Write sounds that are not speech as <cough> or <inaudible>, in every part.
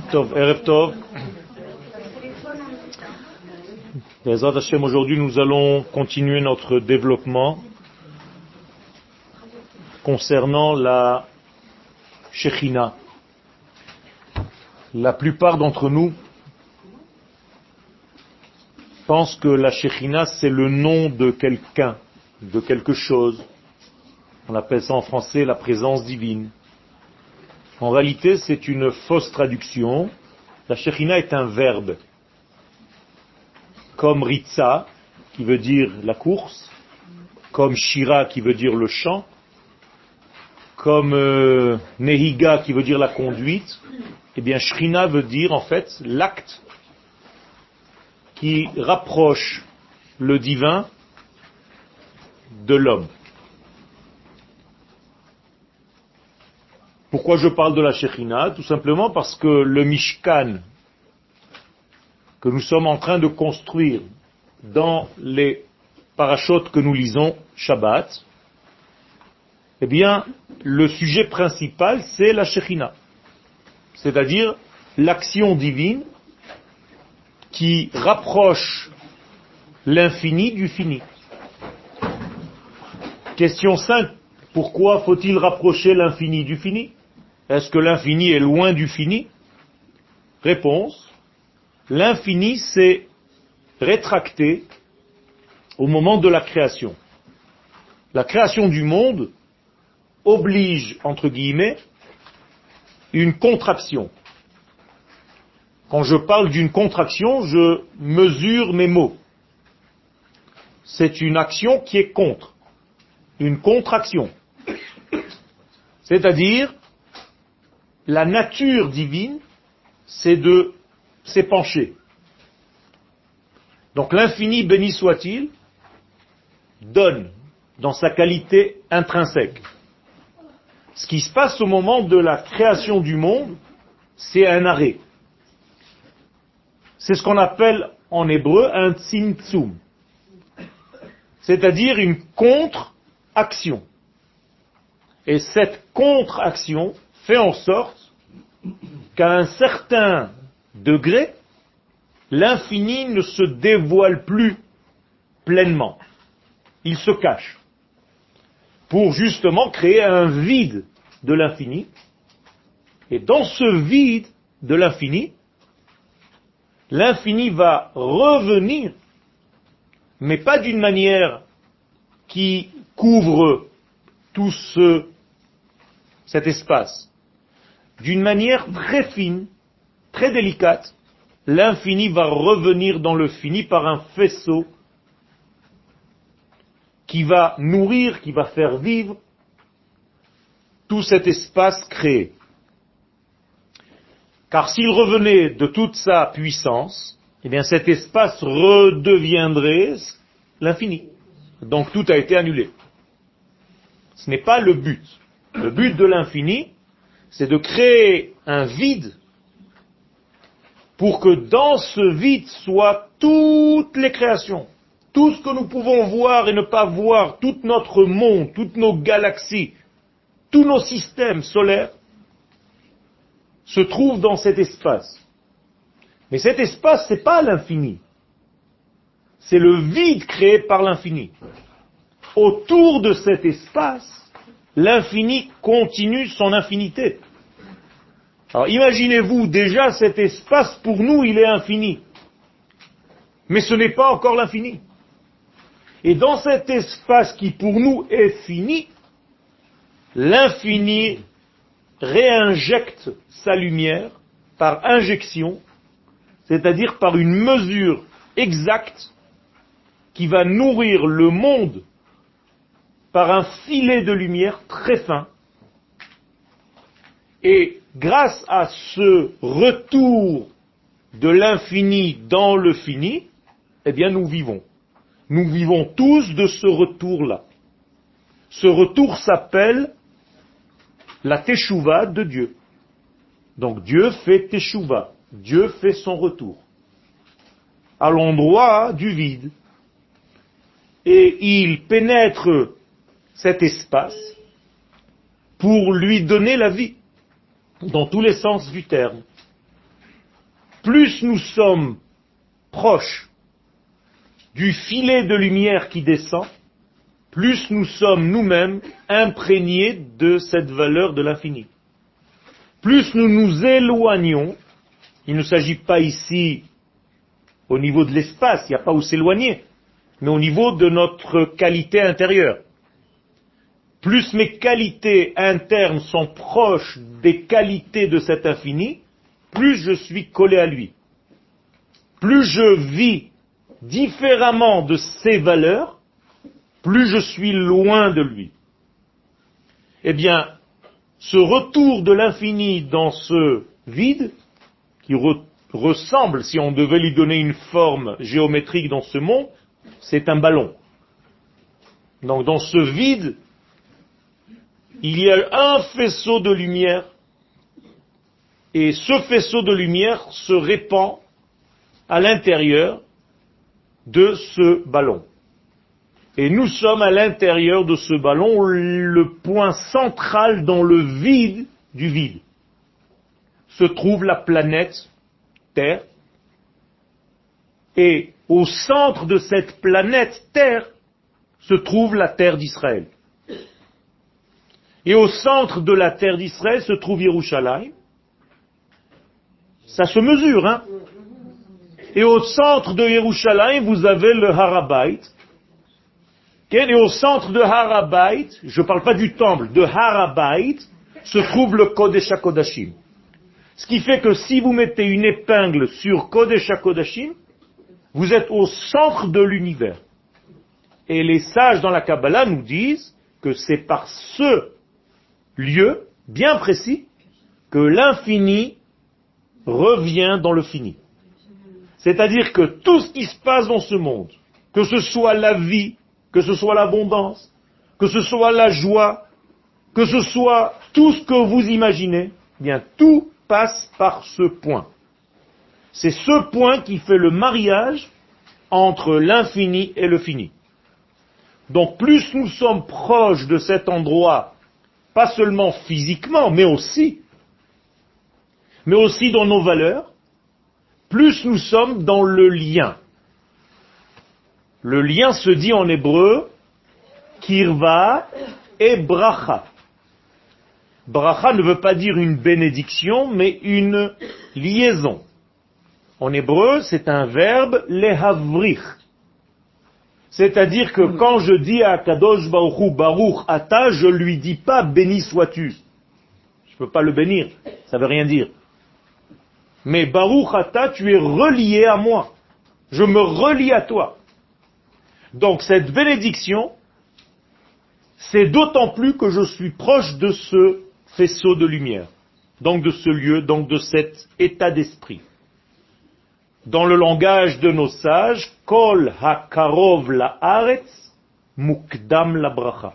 Tov, Erev Tov. aujourd'hui nous allons continuer notre développement concernant la Shechina. La plupart d'entre nous pensent que la Shechina c'est le nom de quelqu'un, de quelque chose. On appelle ça en français la présence divine. En réalité, c'est une fausse traduction. La Shechina est un verbe. Comme Ritza, qui veut dire la course, comme Shira, qui veut dire le chant, comme euh, Nehiga, qui veut dire la conduite, eh bien Shrina veut dire en fait l'acte qui rapproche le divin de l'homme. Pourquoi je parle de la Shekhinah Tout simplement parce que le Mishkan que nous sommes en train de construire dans les parachutes que nous lisons Shabbat, eh bien, le sujet principal, c'est la Shekhinah. C'est-à-dire l'action divine qui rapproche l'infini du fini. Question 5. Pourquoi faut-il rapprocher l'infini du fini? Est-ce que l'infini est loin du fini? Réponse. L'infini s'est rétracté au moment de la création. La création du monde oblige, entre guillemets, une contraction. Quand je parle d'une contraction, je mesure mes mots. C'est une action qui est contre. Une contraction. C'est-à-dire, la nature divine, c'est de s'épancher. Donc l'infini, béni soit-il, donne dans sa qualité intrinsèque. Ce qui se passe au moment de la création du monde, c'est un arrêt. C'est ce qu'on appelle en hébreu un tzimtzum, c'est-à-dire une contre-action. Et cette contre-action fait en sorte qu'à un certain degré, l'infini ne se dévoile plus pleinement. Il se cache pour justement créer un vide de l'infini. Et dans ce vide de l'infini, l'infini va revenir, mais pas d'une manière qui couvre tout ce, cet espace, d'une manière très fine, très délicate, l'infini va revenir dans le fini par un faisceau qui va nourrir, qui va faire vivre tout cet espace créé. Car s'il revenait de toute sa puissance, eh bien cet espace redeviendrait l'infini. Donc tout a été annulé. Ce n'est pas le but. Le but de l'infini, c'est de créer un vide pour que dans ce vide soient toutes les créations, tout ce que nous pouvons voir et ne pas voir, tout notre monde, toutes nos galaxies, tous nos systèmes solaires, se trouvent dans cet espace. Mais cet espace, n'est pas l'infini. C'est le vide créé par l'infini. Autour de cet espace, l'infini continue son infinité. Alors imaginez-vous déjà cet espace pour nous il est infini. Mais ce n'est pas encore l'infini. Et dans cet espace qui pour nous est fini, l'infini réinjecte sa lumière par injection, c'est-à-dire par une mesure exacte qui va nourrir le monde par un filet de lumière très fin. Et grâce à ce retour de l'infini dans le fini, eh bien nous vivons. Nous vivons tous de ce retour-là. Ce retour s'appelle la teshuva de Dieu. Donc Dieu fait teshuva. Dieu fait son retour. À l'endroit du vide. Et il pénètre cet espace pour lui donner la vie, dans tous les sens du terme. plus nous sommes proches du filet de lumière qui descend, plus nous sommes nous-mêmes imprégnés de cette valeur de l'infini. Plus nous nous éloignons, il ne s'agit pas ici au niveau de l'espace, il n'y a pas où s'éloigner, mais au niveau de notre qualité intérieure. Plus mes qualités internes sont proches des qualités de cet infini, plus je suis collé à lui. Plus je vis différemment de ses valeurs, plus je suis loin de lui. Eh bien, ce retour de l'infini dans ce vide, qui ressemble, si on devait lui donner une forme géométrique dans ce monde, c'est un ballon. Donc dans ce vide, il y a un faisceau de lumière, et ce faisceau de lumière se répand à l'intérieur de ce ballon. Et nous sommes à l'intérieur de ce ballon le point central dans le vide du vide. Se trouve la planète Terre. Et au centre de cette planète Terre se trouve la terre d'Israël. Et au centre de la terre d'Israël se trouve Yerushalayim. Ça se mesure, hein Et au centre de Yerushalayim, vous avez le Harabait, et au centre de Harabait, je ne parle pas du temple, de Harabait, se trouve le Kodesh HaKodashim. Ce qui fait que si vous mettez une épingle sur Kodesh HaKodashim, vous êtes au centre de l'univers. Et les sages dans la Kabbalah nous disent que c'est par ce lieu bien précis que l'infini revient dans le fini. C'est-à-dire que tout ce qui se passe dans ce monde, que ce soit la vie, que ce soit l'abondance, que ce soit la joie, que ce soit tout ce que vous imaginez, eh bien tout passe par ce point. C'est ce point qui fait le mariage entre l'infini et le fini. Donc plus nous sommes proches de cet endroit, pas seulement physiquement, mais aussi, mais aussi dans nos valeurs, plus nous sommes dans le lien. Le lien se dit en hébreu kirva et bracha. Bracha ne veut pas dire une bénédiction, mais une liaison. En hébreu, c'est un verbe lehavrich. C'est-à-dire que quand je dis à Kadosh Baruch Baruch Ata, je lui dis pas béni sois-tu. Je ne peux pas le bénir, ça veut rien dire. Mais Baruch Ata, tu es relié à moi. Je me relie à toi. Donc cette bénédiction, c'est d'autant plus que je suis proche de ce faisceau de lumière, donc de ce lieu, donc de cet état d'esprit. Dans le langage de nos sages, Kol hakarov la aretz, mukdam la bracha.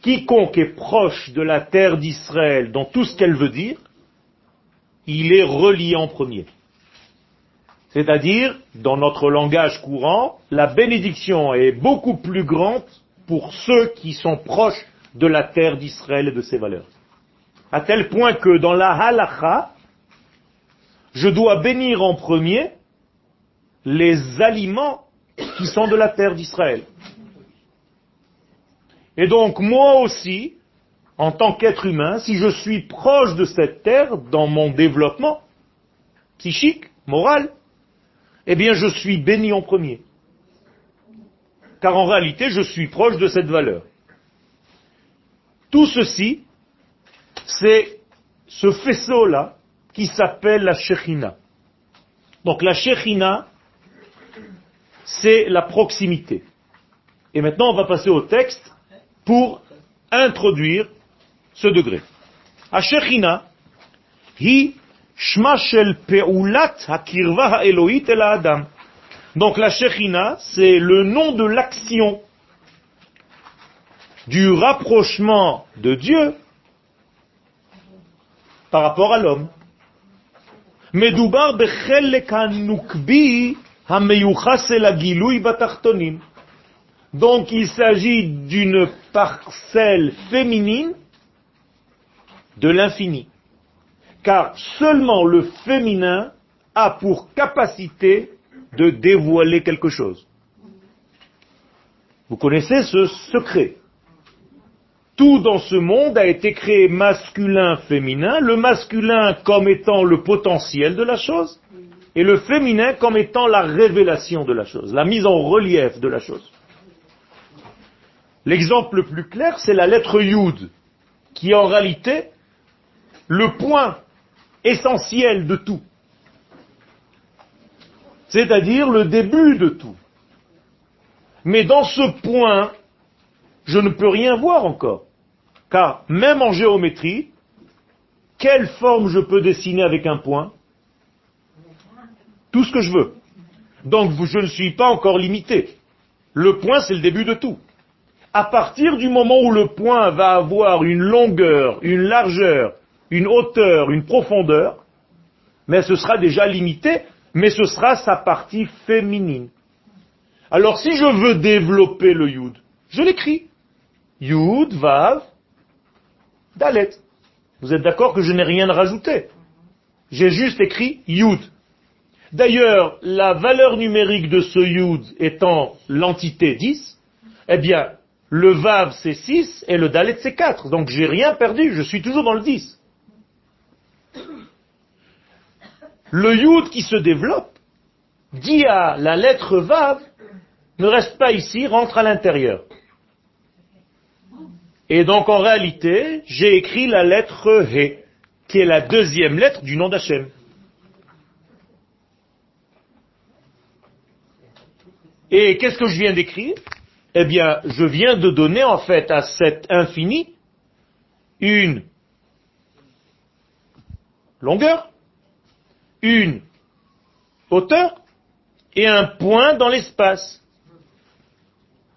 Quiconque est proche de la terre d'Israël dans tout ce qu'elle veut dire, il est relié en premier. C'est-à-dire, dans notre langage courant, la bénédiction est beaucoup plus grande pour ceux qui sont proches de la terre d'Israël et de ses valeurs. À tel point que dans la halacha, je dois bénir en premier les aliments qui sont de la terre d'Israël. Et donc moi aussi, en tant qu'être humain, si je suis proche de cette terre dans mon développement psychique, moral, eh bien je suis béni en premier. Car en réalité, je suis proche de cette valeur. Tout ceci, c'est ce faisceau-là qui s'appelle la Shechina. Donc la Shechina, c'est la proximité. Et maintenant, on va passer au texte pour introduire ce degré. La hi Adam. Donc la Shechina, c'est le nom de l'action du rapprochement de Dieu par rapport à l'homme. Donc il s'agit d'une parcelle féminine de l'infini car seulement le féminin a pour capacité de dévoiler quelque chose. Vous connaissez ce secret. Tout dans ce monde a été créé masculin, féminin, le masculin comme étant le potentiel de la chose, et le féminin comme étant la révélation de la chose, la mise en relief de la chose. L'exemple le plus clair, c'est la lettre Yud, qui est en réalité le point essentiel de tout. C'est-à-dire le début de tout. Mais dans ce point, je ne peux rien voir encore. Car même en géométrie, quelle forme je peux dessiner avec un point? Tout ce que je veux. Donc je ne suis pas encore limité. Le point, c'est le début de tout. À partir du moment où le point va avoir une longueur, une largeur, une hauteur, une profondeur, mais ce sera déjà limité, mais ce sera sa partie féminine. Alors si je veux développer le yud, je l'écris. Yud, Vav, Dalet. Vous êtes d'accord que je n'ai rien rajouté J'ai juste écrit Yud. D'ailleurs, la valeur numérique de ce Yud étant l'entité 10, eh bien, le Vav c'est 6 et le Dalet c'est 4. Donc j'ai rien perdu, je suis toujours dans le 10. Le Yud qui se développe dit à la lettre Vav, ne reste pas ici, rentre à l'intérieur. Et donc en réalité, j'ai écrit la lettre He, qui est la deuxième lettre du nom d'Hachem. Et qu'est-ce que je viens d'écrire? Eh bien, je viens de donner en fait à cet infini une longueur, une hauteur et un point dans l'espace.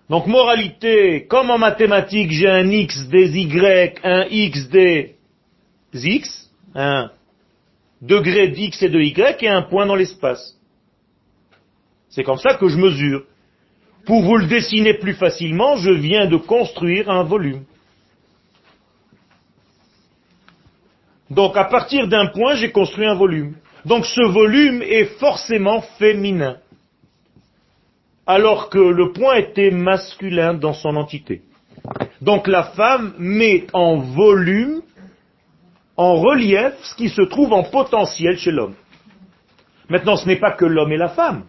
Donc moralité, comme en mathématiques j'ai un x des y, un x des x, un degré d'x et de y et un point dans l'espace. C'est comme ça que je mesure. Pour vous le dessiner plus facilement, je viens de construire un volume. Donc à partir d'un point, j'ai construit un volume. Donc ce volume est forcément féminin alors que le point était masculin dans son entité. Donc la femme met en volume, en relief, ce qui se trouve en potentiel chez l'homme. Maintenant, ce n'est pas que l'homme et la femme.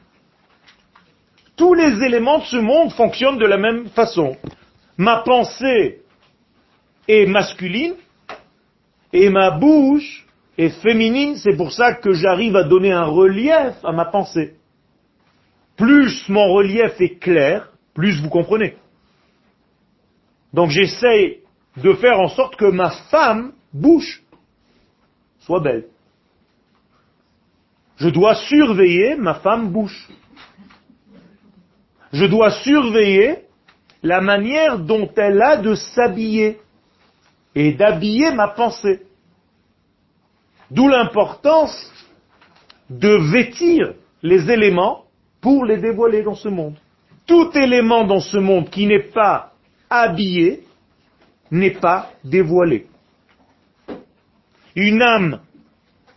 Tous les éléments de ce monde fonctionnent de la même façon. Ma pensée est masculine et ma bouche est féminine, c'est pour ça que j'arrive à donner un relief à ma pensée plus mon relief est clair, plus vous comprenez. Donc j'essaye de faire en sorte que ma femme, bouche, soit belle. Je dois surveiller ma femme bouche. Je dois surveiller la manière dont elle a de s'habiller et d'habiller ma pensée. D'où l'importance de vêtir les éléments pour les dévoiler dans ce monde. Tout élément dans ce monde qui n'est pas habillé n'est pas dévoilé. Une âme,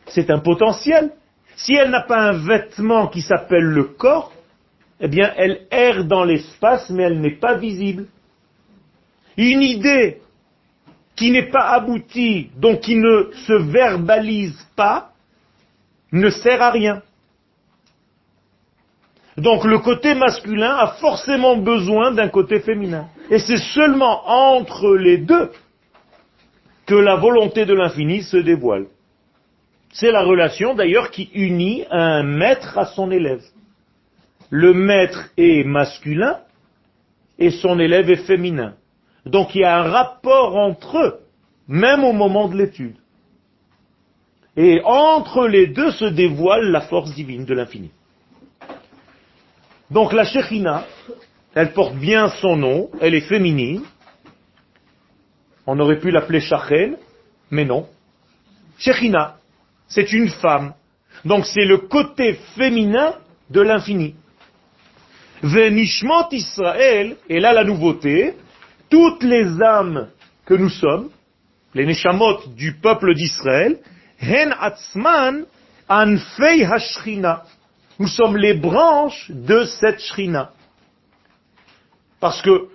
c'est un potentiel. Si elle n'a pas un vêtement qui s'appelle le corps, eh bien, elle erre dans l'espace, mais elle n'est pas visible. Une idée qui n'est pas aboutie, donc qui ne se verbalise pas, ne sert à rien. Donc le côté masculin a forcément besoin d'un côté féminin. Et c'est seulement entre les deux que la volonté de l'infini se dévoile. C'est la relation d'ailleurs qui unit un maître à son élève. Le maître est masculin et son élève est féminin. Donc il y a un rapport entre eux, même au moment de l'étude. Et entre les deux se dévoile la force divine de l'infini. Donc la Shechina, elle porte bien son nom, elle est féminine. On aurait pu l'appeler Shachen, mais non. Shechina, c'est une femme. Donc c'est le côté féminin de l'infini. Venishmot Israël, et là la nouveauté, toutes les âmes que nous sommes, les neshamot du peuple d'Israël, hen atzman Anfei Hashrina. Nous sommes les branches de cette Shrina. Parce que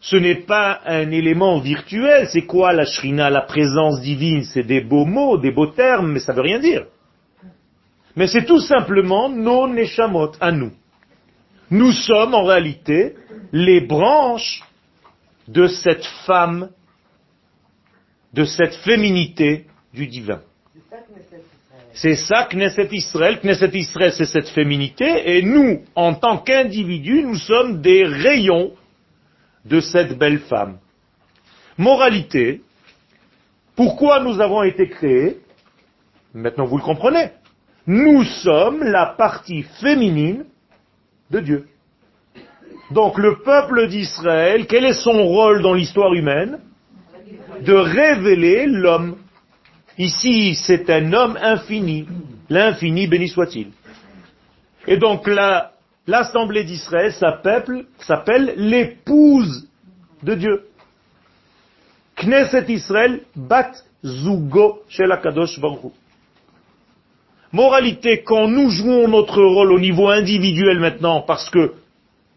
ce n'est pas un élément virtuel. C'est quoi la Shrina, la présence divine C'est des beaux mots, des beaux termes, mais ça veut rien dire. Mais c'est tout simplement nos neshamot à nous. Nous sommes en réalité les branches de cette femme, de cette féminité du divin. C'est ça Knesset Israël. Knesset Israël, c'est cette féminité. Et nous, en tant qu'individus, nous sommes des rayons de cette belle femme. Moralité, pourquoi nous avons été créés? Maintenant vous le comprenez. Nous sommes la partie féminine de Dieu. Donc le peuple d'Israël, quel est son rôle dans l'histoire humaine? De révéler l'homme. Ici, c'est un homme infini. L'infini, béni soit-il. Et donc l'assemblée d'Israël s'appelle l'épouse de Dieu. Knesset Israël bat zugo shel Kadosh Baruch Moralité, quand nous jouons notre rôle au niveau individuel maintenant, parce que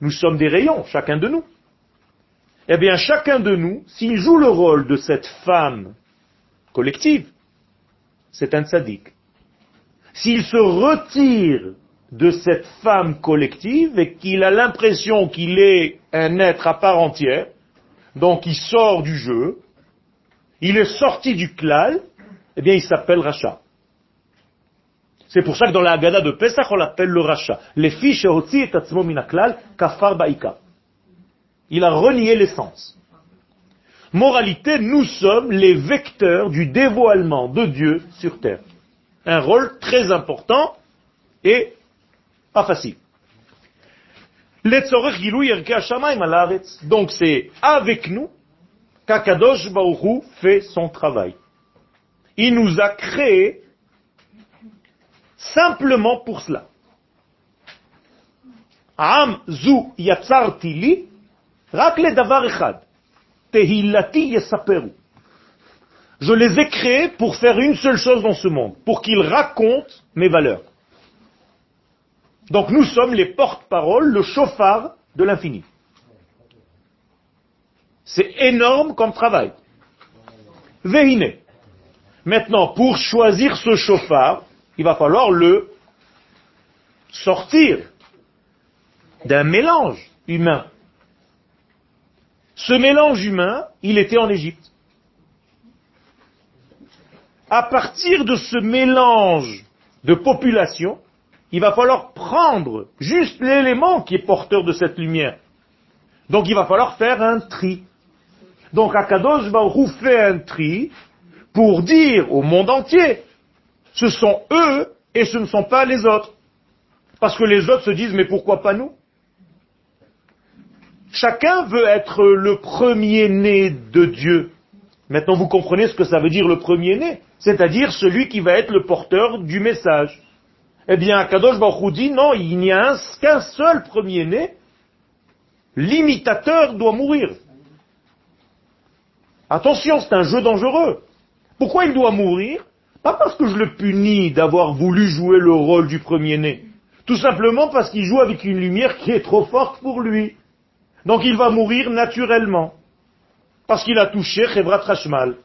nous sommes des rayons, chacun de nous, eh bien chacun de nous, s'il joue le rôle de cette femme collective, c'est un tzaddik. S'il se retire de cette femme collective et qu'il a l'impression qu'il est un être à part entière, donc il sort du jeu, il est sorti du klal, eh bien il s'appelle Racha. C'est pour ça que dans la Haggadah de Pesach, on l'appelle le rachat. Les fiches et kafar baika. Il a renié l'essence. Moralité, nous sommes les vecteurs du dévoilement de Dieu sur terre. Un rôle très important et pas facile. Donc c'est avec nous qu'Akadosh Baruch fait son travail. Il nous a créés simplement pour cela. Am zu yatsarti li, rak le davar echad, Je les ai créés pour faire une seule chose dans ce monde, pour qu'ils racontent mes valeurs. Donc nous sommes les porte-paroles, le chauffard de l'infini. C'est énorme comme travail. Vehine. Maintenant, pour choisir ce chauffard, il va falloir le sortir d'un mélange humain. Ce mélange humain, il était en Égypte. À partir de ce mélange de population, il va falloir prendre juste l'élément qui est porteur de cette lumière. Donc il va falloir faire un tri. Donc Akadosh va fait un tri pour dire au monde entier, ce sont eux et ce ne sont pas les autres. Parce que les autres se disent, mais pourquoi pas nous? Chacun veut être le premier-né de Dieu. Maintenant, vous comprenez ce que ça veut dire le premier-né, c'est-à-dire celui qui va être le porteur du message. Eh bien, Kadosh Baruch dit, non, il n'y a qu'un seul premier-né, l'imitateur doit mourir. Attention, c'est un jeu dangereux. Pourquoi il doit mourir? Pas parce que je le punis d'avoir voulu jouer le rôle du premier-né. Tout simplement parce qu'il joue avec une lumière qui est trop forte pour lui. Donc il va mourir naturellement. Parce qu'il a touché Chevrat Rashmal.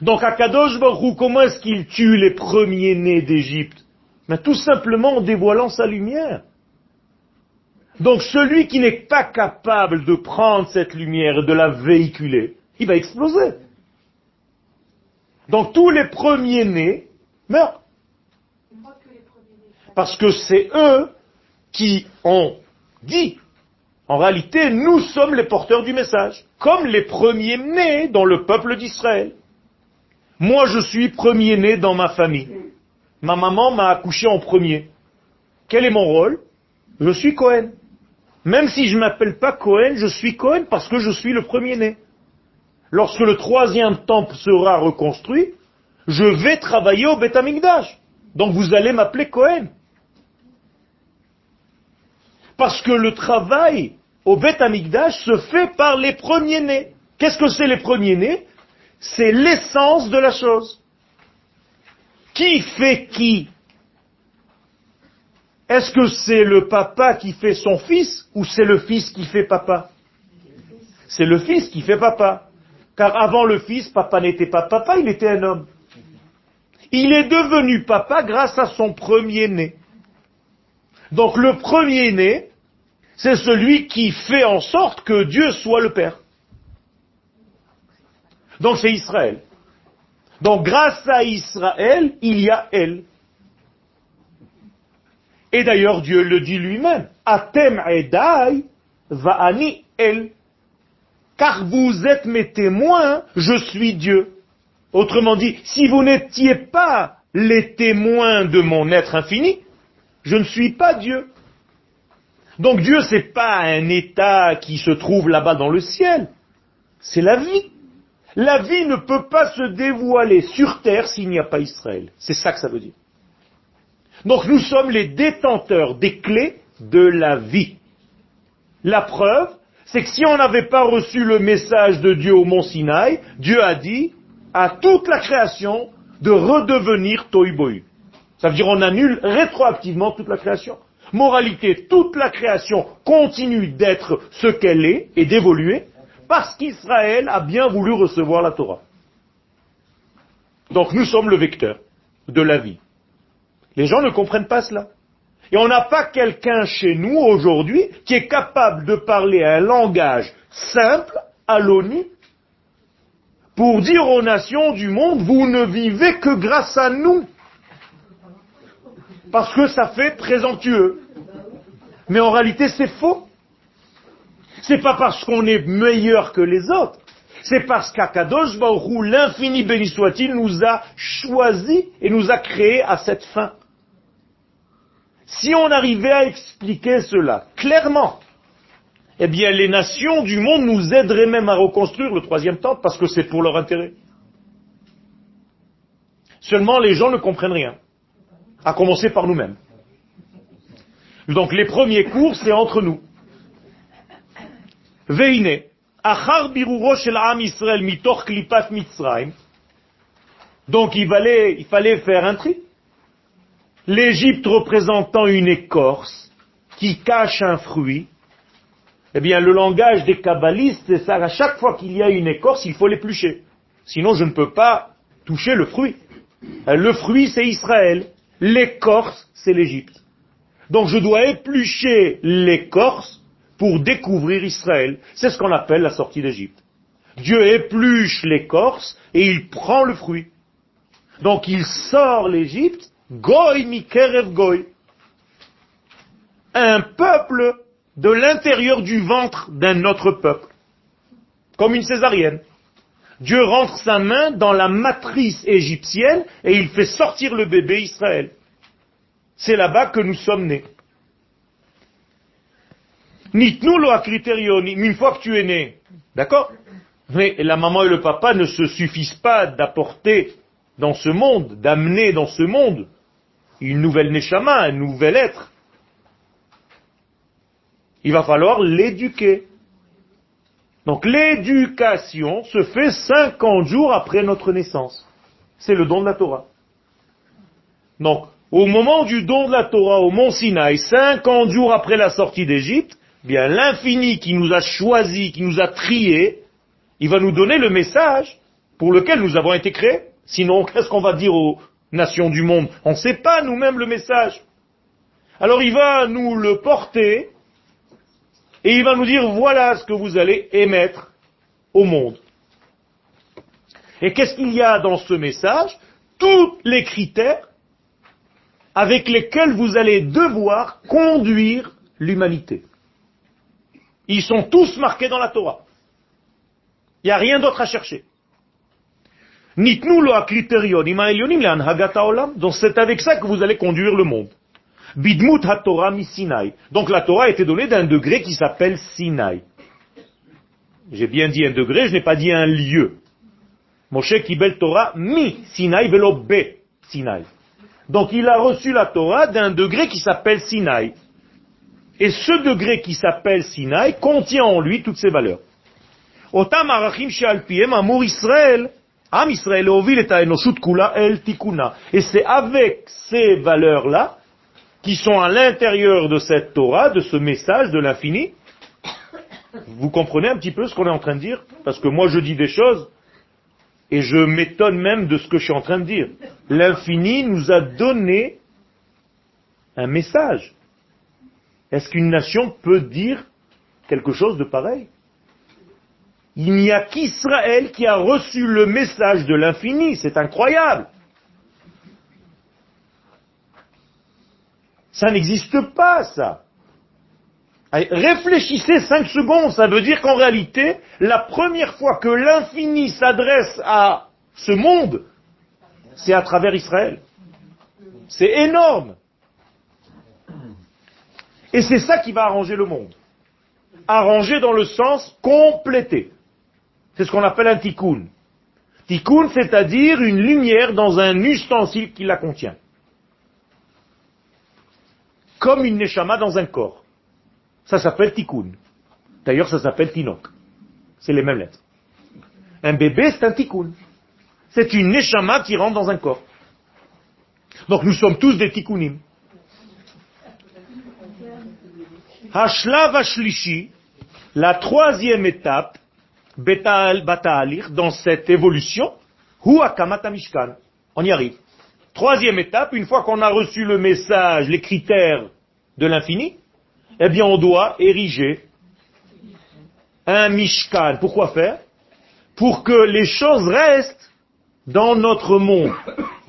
Donc à Kadosh Baruch comment est-ce qu'il tue les premiers-nés d'Égypte? Mais Tout simplement en dévoilant sa lumière. Donc celui qui n'est pas capable de prendre cette lumière et de la véhiculer, il va exploser. Donc tous les premiers-nés meurent. Parce que c'est eux qui ont dit, en réalité, nous sommes les porteurs du message, comme les premiers-nés dans le peuple d'Israël. Moi, je suis premier-né dans ma famille. Ma maman m'a accouché en premier. Quel est mon rôle? Je suis Cohen. Même si je ne m'appelle pas Cohen, je suis Cohen parce que je suis le premier-né. Lorsque le troisième temple sera reconstruit, je vais travailler au Beth Donc vous allez m'appeler Cohen. Parce que le travail au Beth se fait par les premiers-nés. Qu'est-ce que c'est les premiers-nés? C'est l'essence de la chose. Qui fait qui? Est-ce que c'est le papa qui fait son fils ou c'est le fils qui fait papa? C'est le fils qui fait papa. Car avant le fils, papa n'était pas papa, il était un homme. Il est devenu papa grâce à son premier-né. Donc le premier-né, c'est celui qui fait en sorte que Dieu soit le Père. Donc c'est Israël. Donc grâce à Israël, il y a elle. Et d'ailleurs Dieu le dit lui-même. Atem edai va'ani el. Car vous êtes mes témoins, je suis Dieu. Autrement dit, si vous n'étiez pas les témoins de mon être infini, je ne suis pas Dieu. Donc Dieu, c'est pas un état qui se trouve là-bas dans le ciel. C'est la vie. La vie ne peut pas se dévoiler sur terre s'il n'y a pas Israël. C'est ça que ça veut dire. Donc nous sommes les détenteurs des clés de la vie. La preuve, c'est que si on n'avait pas reçu le message de Dieu au mont Sinaï, Dieu a dit à toute la création de redevenir Toibohu. Ça veut dire on annule rétroactivement toute la création. Moralité, toute la création continue d'être ce qu'elle est et d'évoluer parce qu'Israël a bien voulu recevoir la Torah. Donc nous sommes le vecteur de la vie. Les gens ne comprennent pas cela. Et on n'a pas quelqu'un chez nous aujourd'hui qui est capable de parler un langage simple à l'ONU pour dire aux nations du monde, vous ne vivez que grâce à nous. Parce que ça fait présentueux. Mais en réalité, c'est faux. C'est pas parce qu'on est meilleur que les autres. C'est parce qu'Akadosh Baruch l'infini béni soit-il, nous a choisi et nous a créé à cette fin. Si on arrivait à expliquer cela clairement, eh bien les nations du monde nous aideraient même à reconstruire le troisième temple parce que c'est pour leur intérêt. Seulement les gens ne comprennent rien, à commencer par nous-mêmes. Donc les premiers cours, c'est entre nous. Veine, achar shel am Israël mitoch klipat. Donc il fallait, il fallait faire un tri. L'Égypte représentant une écorce qui cache un fruit, eh bien le langage des kabbalistes, c'est ça, à chaque fois qu'il y a une écorce, il faut l'éplucher. Sinon je ne peux pas toucher le fruit. Le fruit c'est Israël, l'écorce c'est l'Égypte. Donc je dois éplucher l'écorce pour découvrir Israël. C'est ce qu'on appelle la sortie d'Égypte. Dieu épluche l'écorce et il prend le fruit. Donc il sort l'Égypte Goy mikerev goy. Un peuple de l'intérieur du ventre d'un autre peuple. Comme une césarienne. Dieu rentre sa main dans la matrice égyptienne et il fait sortir le bébé Israël. C'est là-bas que nous sommes nés. Nitnu lo une fois que tu es né. D'accord? Mais la maman et le papa ne se suffisent pas d'apporter dans ce monde, d'amener dans ce monde une nouvelle neshama, un nouvel être. Il va falloir l'éduquer. Donc l'éducation se fait 50 jours après notre naissance. C'est le don de la Torah. Donc, au moment du don de la Torah au mont Sinaï, 50 jours après la sortie d'Égypte, bien l'infini qui nous a choisis, qui nous a triés, il va nous donner le message pour lequel nous avons été créés. Sinon, qu'est-ce qu'on va dire aux, nations du monde? On ne sait pas nous-mêmes le message. Alors il va nous le porter et il va nous dire voilà ce que vous allez émettre au monde. Et qu'est-ce qu'il y a dans ce message? Tous les critères avec lesquels vous allez devoir conduire l'humanité. Ils sont tous marqués dans la Torah. Il n'y a rien d'autre à chercher. Donc c'est avec ça que vous allez conduire le monde. Bidmut ha-Torah mi Sinai. Donc la Torah a été donnée d'un degré qui s'appelle Sinai. J'ai bien dit un degré, je n'ai pas dit un lieu. Moshe kibel Torah mi Sinai velo Sinai. Donc il a reçu la Torah d'un degré qui s'appelle Sinai. Et ce degré qui s'appelle Sinai contient en lui toutes ces valeurs. Otam arachim amour Israël Am Israël. Et c'est avec ces valeurs-là, qui sont à l'intérieur de cette Torah, de ce message de l'infini, vous comprenez un petit peu ce qu'on est en train de dire? Parce que moi je dis des choses, et je m'étonne même de ce que je suis en train de dire. L'infini nous a donné un message. Est-ce qu'une nation peut dire quelque chose de pareil? Il n'y a qu'Israël qui a reçu le message de l'infini. C'est incroyable. Ça n'existe pas, ça. réfléchissez cinq secondes, ça veut dire qu'en réalité, la première fois que l'infini s'adresse à ce monde, c'est à travers Israël. C'est énorme. Et c'est ça qui va arranger le monde. Arranger dans le sens compléter. C'est ce qu'on appelle un tikkun. Tikkun, c'est-à-dire une lumière dans un ustensile qui la contient. Comme une neshama dans un corps. Ça s'appelle tikkun. D'ailleurs, ça s'appelle tinok. C'est les mêmes lettres. Un bébé, c'est un tikkun. C'est une neshama qui rentre dans un corps. Donc nous sommes tous des tikkunim. Hashlav Ashlishi, la troisième étape, dans cette évolution, Hu Akamata Mishkan. On y arrive. Troisième étape, une fois qu'on a reçu le message, les critères de l'infini, eh bien on doit ériger un Mishkan. Pourquoi faire? Pour que les choses restent dans notre monde.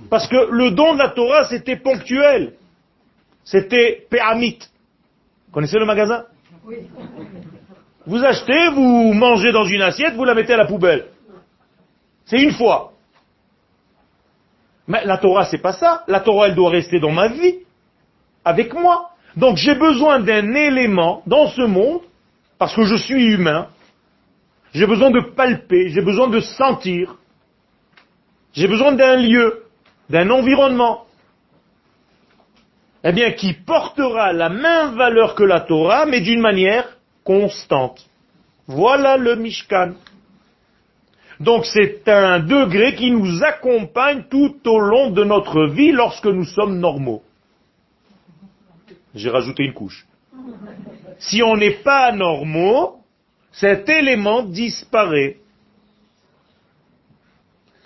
Parce que le don de la Torah, c'était ponctuel. C'était péamite. Connaissez le magasin? Oui. Vous achetez, vous mangez dans une assiette, vous la mettez à la poubelle. C'est une fois. Mais la Torah, c'est pas ça. La Torah, elle doit rester dans ma vie, avec moi. Donc j'ai besoin d'un élément dans ce monde, parce que je suis humain. J'ai besoin de palper, j'ai besoin de sentir. J'ai besoin d'un lieu, d'un environnement eh bien, qui portera la même valeur que la Torah, mais d'une manière constante. Voilà le Mishkan. Donc c'est un degré qui nous accompagne tout au long de notre vie lorsque nous sommes normaux. J'ai rajouté une couche. Si on n'est pas normaux, cet élément disparaît.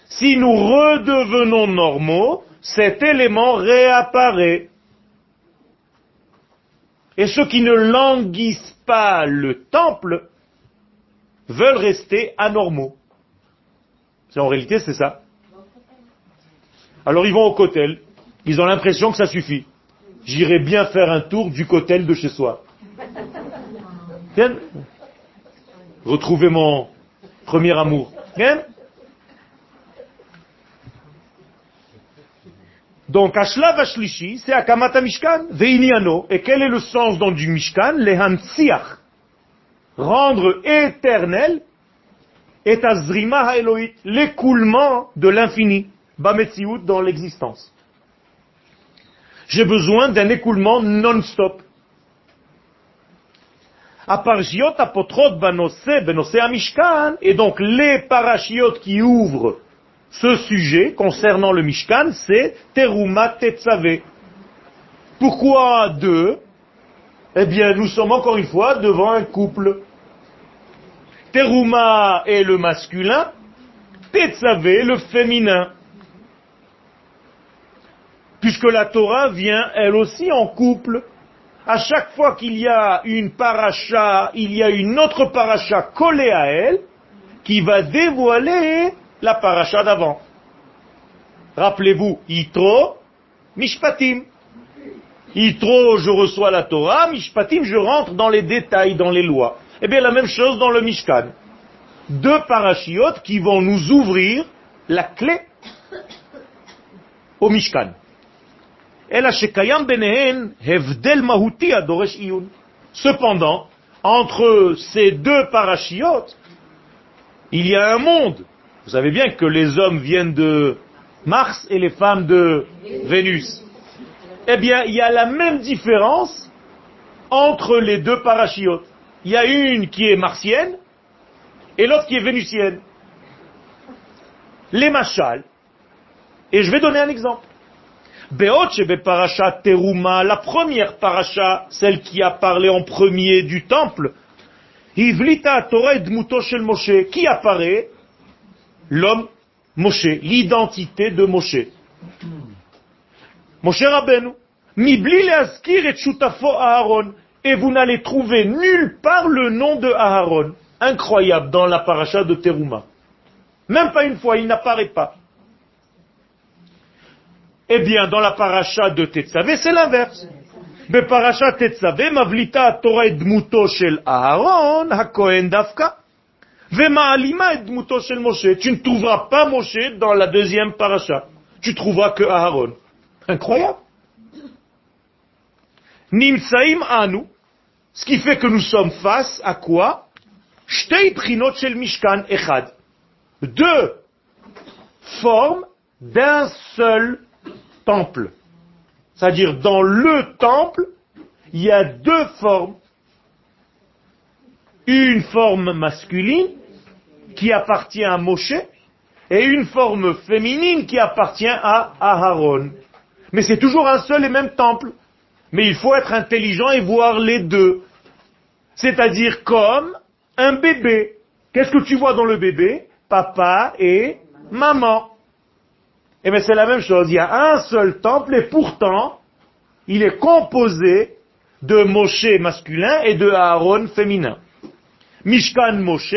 Si nous redevenons normaux, cet élément réapparaît. Et ceux qui ne languissent pas le temple veulent rester anormaux. En réalité, c'est ça. Alors ils vont au cotel, ils ont l'impression que ça suffit. J'irai bien faire un tour du cotel de chez soi. Retrouver mon premier amour. Bien. Donc, Ashlav Ashlishi, c'est Akamata Mishkan, Veiniano. Et quel est le sens donc du Mishkan? Lehantsiach. Rendre éternel et Azrima Haeloït, l'écoulement de l'infini, Bametsiout dans l'existence. J'ai besoin d'un écoulement non-stop. Aparshiot apotrot banose, benose Mishkan, et donc les parachiotes qui ouvrent ce sujet concernant le Mishkan, c'est Teruma Tetzave. Pourquoi deux? Eh bien, nous sommes encore une fois devant un couple. Teruma est le masculin, Tetzave le féminin. Puisque la Torah vient elle aussi en couple. À chaque fois qu'il y a une paracha, il y a une autre paracha collée à elle, qui va dévoiler la paracha d'avant. Rappelez-vous, Yitro, Mishpatim. Yitro, je reçois la Torah, Mishpatim, je rentre dans les détails, dans les lois. Eh bien, la même chose dans le Mishkan. Deux parachiotes qui vont nous ouvrir la clé au Mishkan. Cependant, entre ces deux parachiotes, il y a un monde vous savez bien que les hommes viennent de Mars et les femmes de Vénus. Eh bien, il y a la même différence entre les deux parachiotes. Il y a une qui est martienne et l'autre qui est vénusienne. les machal. Et je vais donner un exemple. parasha Teruma, la première paracha, celle qui a parlé en premier du temple, Ivlita Moutoshel Moshe, qui apparaît? L'homme Moshe, l'identité de Moshe. Moshe Rabbeinu, Mibli leaskir et Aaron, et vous n'allez trouver nulle part le nom de Aaron. Incroyable dans la paracha de Teruma. Même pas une fois, il n'apparaît pas. Eh bien, dans la paracha de Tetzavé, c'est l'inverse. Tetzavé, Mavlita Torah Edmuto Shel Aaron, Hakohen Dafka. Shel Moshe. Tu ne trouveras pas Moshe dans la deuxième paracha. Tu trouveras que Aaron. Incroyable. Nimsaim Anu, ce qui fait que nous sommes face à quoi? Mishkan echad. Deux formes d'un seul temple. C'est-à-dire, dans le temple, il y a deux formes. Une forme masculine qui appartient à Moshe et une forme féminine qui appartient à Aharon. Mais c'est toujours un seul et même temple. Mais il faut être intelligent et voir les deux. C'est-à-dire comme un bébé. Qu'est-ce que tu vois dans le bébé? Papa et maman. Eh bien c'est la même chose. Il y a un seul temple et pourtant, il est composé de Moshe masculin et de Aaron féminin. Mishkan Moshe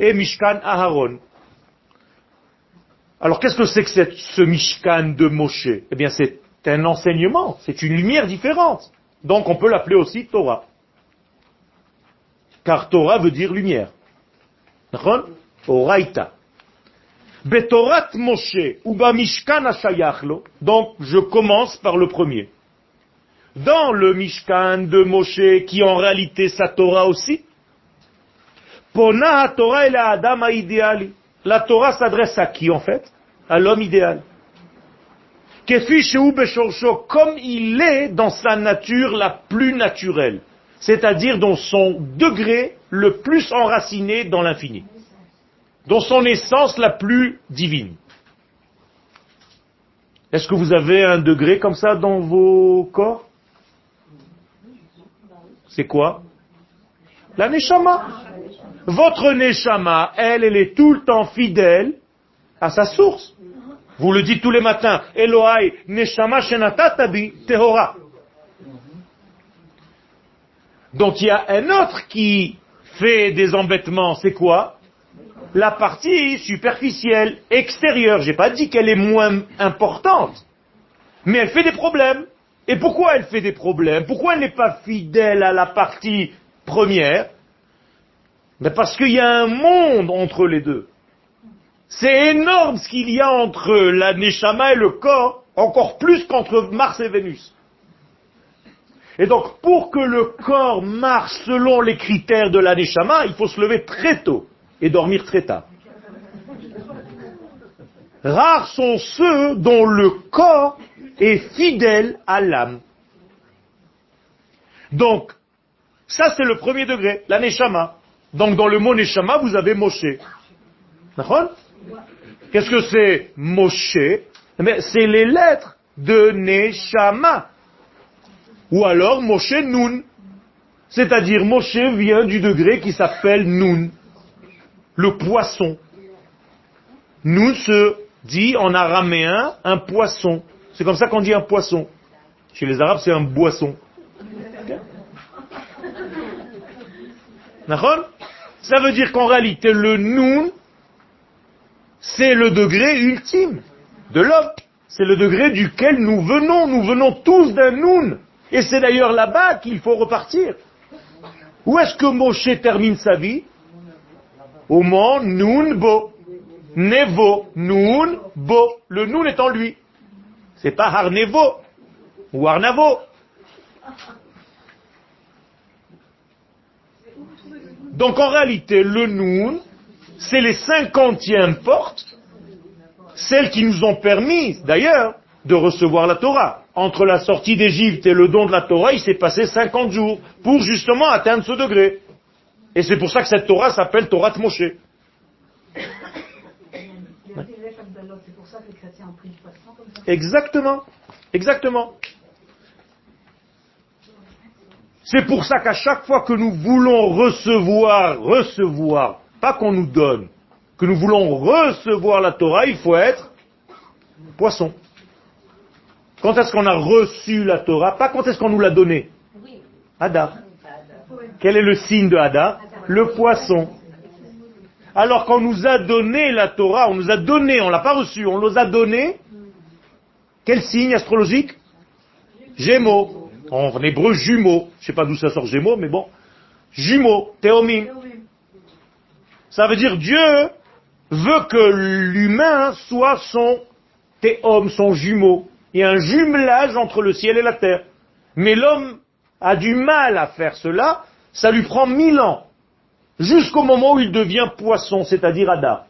et Mishkan Aaron. Alors qu'est-ce que c'est que ce Mishkan de Moshe Eh bien c'est un enseignement, c'est une lumière différente. Donc on peut l'appeler aussi Torah. Car Torah veut dire lumière. Oraita. Betorat Moshe, ou Mishkan donc je commence par le premier. Dans le Mishkan de Moshe, qui en réalité sa Torah aussi, Pona Torah et la Adam. La Torah s'adresse à qui en fait? À l'homme idéal. Comme il est dans sa nature la plus naturelle, c'est-à-dire dans son degré le plus enraciné dans l'infini dans son essence la plus divine. Est-ce que vous avez un degré comme ça dans vos corps? C'est quoi? La neshama. Votre neshama, elle, elle est tout le temps fidèle à sa source. Vous le dites tous les matins. Elohai, neshama shenatatabi tehora. Donc il y a un autre qui fait des embêtements. C'est quoi? La partie superficielle, extérieure. J'ai pas dit qu'elle est moins importante, mais elle fait des problèmes. Et pourquoi elle fait des problèmes? Pourquoi elle n'est pas fidèle à la partie première? Mais Parce qu'il y a un monde entre les deux. C'est énorme ce qu'il y a entre la Neshama et le corps, encore plus qu'entre Mars et Vénus. Et donc, pour que le corps marche selon les critères de la Neshama, il faut se lever très tôt et dormir très tard. Rares sont ceux dont le corps est fidèle à l'âme. Donc, ça c'est le premier degré, la Neshama. Donc dans le mot Neshama, vous avez Moshe. Qu'est-ce que c'est Moshe? C'est les lettres de Neshama. Ou alors Moshe Nun. C'est-à-dire Moshe vient du degré qui s'appelle Nun le poisson. Nous se dit en araméen un poisson. C'est comme ça qu'on dit un poisson. Chez les Arabes, c'est un boisson. Ça veut dire qu'en réalité, le noun, c'est le degré ultime de l'homme. C'est le degré duquel nous venons. Nous venons tous d'un noun. Et c'est d'ailleurs là-bas qu'il faut repartir. Où est-ce que Moshe termine sa vie? Oman nun bo. Nevo, nun bo. Le nun est en lui. C'est pas harnevo ou arnavo. Donc en réalité, le nun, c'est les cinquantièmes portes, celles qui nous ont permis, d'ailleurs, de recevoir la Torah. Entre la sortie d'Égypte et le don de la Torah, il s'est passé 50 jours pour justement atteindre ce degré. Et c'est pour ça que cette Torah s'appelle Torah de. Exactement. Exactement. C'est pour ça qu'à chaque fois que nous voulons recevoir, recevoir, pas qu'on nous donne, que nous voulons recevoir la Torah, il faut être poisson. Quand est-ce qu'on a reçu la Torah? Pas quand est-ce qu'on nous l'a donnée. Hadar. Quel est le signe de Hadar Le poisson. Alors qu'on nous a donné la Torah, on nous a donné, on l'a pas reçu, on nous a donné. Quel signe astrologique? Gémeaux. En hébreu, jumeaux. Je sais pas d'où ça sort gémeaux, mais bon. Jumeaux, théomim. Ça veut dire Dieu veut que l'humain soit son théom, son jumeau. Il y a un jumelage entre le ciel et la terre. Mais l'homme a du mal à faire cela, ça lui prend mille ans. Jusqu'au moment où il devient poisson, c'est-à-dire Adar.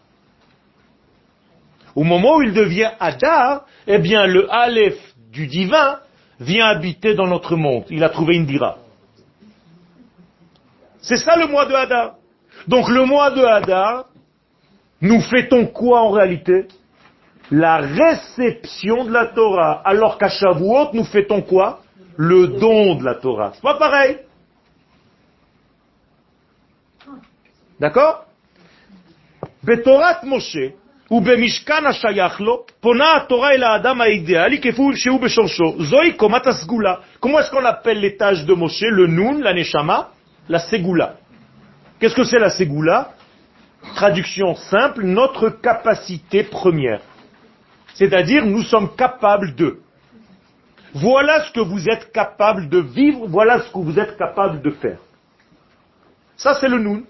Au moment où il devient Adar, eh bien le Aleph du divin vient habiter dans notre monde. Il a trouvé une dira. C'est ça le mois de Hadar. Donc le mois de Hadar, nous fêtons quoi en réalité La réception de la Torah. Alors qu'à Shavuot, nous fêtons quoi Le don de la Torah. C'est pas pareil. D'accord Betorat Moshe, ou בממשכן השייך לו, פונה התורה אל האדם האידיאלי כפי שהוא בשורשו. זוהי קומת הסגולה. Comment est-ce qu'on appelle l'étage de Moshe, le Nun, Qu'est-ce que c'est la Ségoula Traduction simple, notre capacité première. C'est-à-dire, nous sommes capables de. Voilà ce que vous êtes capable de vivre, voilà ce que vous êtes capable de faire. Ça, c'est le Nun.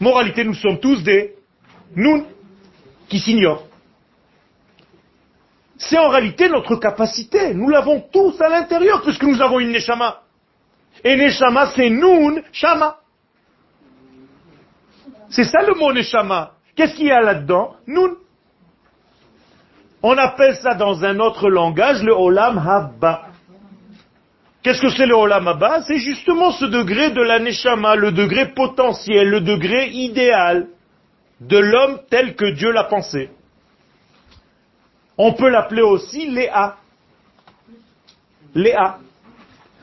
Moralité, nous sommes tous des Nun qui s'ignorent. C'est en réalité notre capacité. Nous l'avons tous à l'intérieur puisque nous avons une Neshama. Et Neshama, c'est Nun Shama. C'est ça le mot Neshama. Qu'est-ce qu'il y a là-dedans Nun. On appelle ça dans un autre langage le Olam Habba. Qu'est-ce que c'est le Olam Habba C'est justement ce degré de la Neshama, le degré potentiel, le degré idéal de l'homme tel que Dieu l'a pensé. On peut l'appeler aussi Léa. Léa.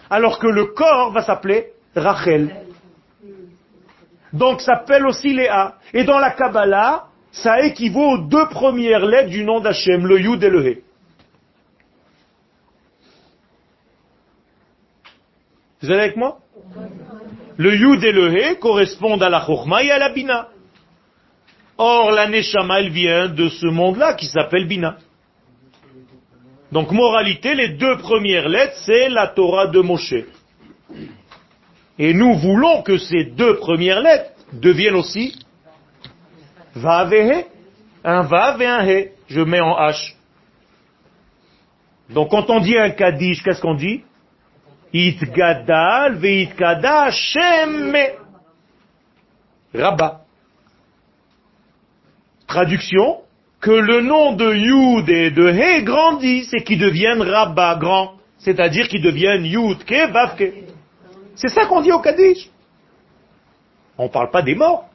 Alors que le corps va s'appeler Rachel. Donc s'appelle aussi Léa. Et dans la Kabbalah, ça équivaut aux deux premières lettres du nom d'Hachem, le Yud et le He. Vous êtes avec moi? Le Yud et le He correspondent à la Chochma et à la Bina. Or, la Neshama, elle vient de ce monde-là qui s'appelle Bina. Donc, moralité, les deux premières lettres, c'est la Torah de Moshe. Et nous voulons que ces deux premières lettres deviennent aussi Vav. Un Vav et un He. Je mets en H. Donc, quand on dit un Kaddish, qu'est-ce qu'on dit? Itgadal veitkada Shem Rabbah. Traduction, que le nom de Yud et de He grandisse et qu'ils deviennent Rabba, grand. C'est-à-dire qu'ils deviennent Yud, Ke, C'est ça qu'on dit au Kaddish. On ne parle pas des morts.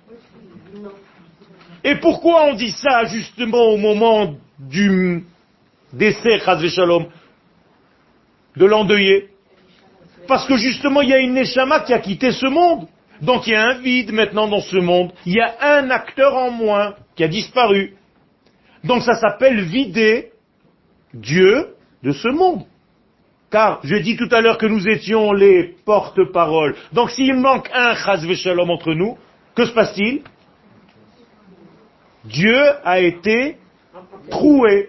Et pourquoi on dit ça justement au moment du décès, Shalom, de l'endeuillé? Parce que justement, il y a une Neshama qui a quitté ce monde. Donc il y a un vide maintenant dans ce monde. Il y a un acteur en moins qui a disparu. Donc ça s'appelle vider Dieu de ce monde. Car je dis tout à l'heure que nous étions les porte-paroles. Donc s'il manque un chazve shalom entre nous, que se passe-t-il? Dieu a été troué.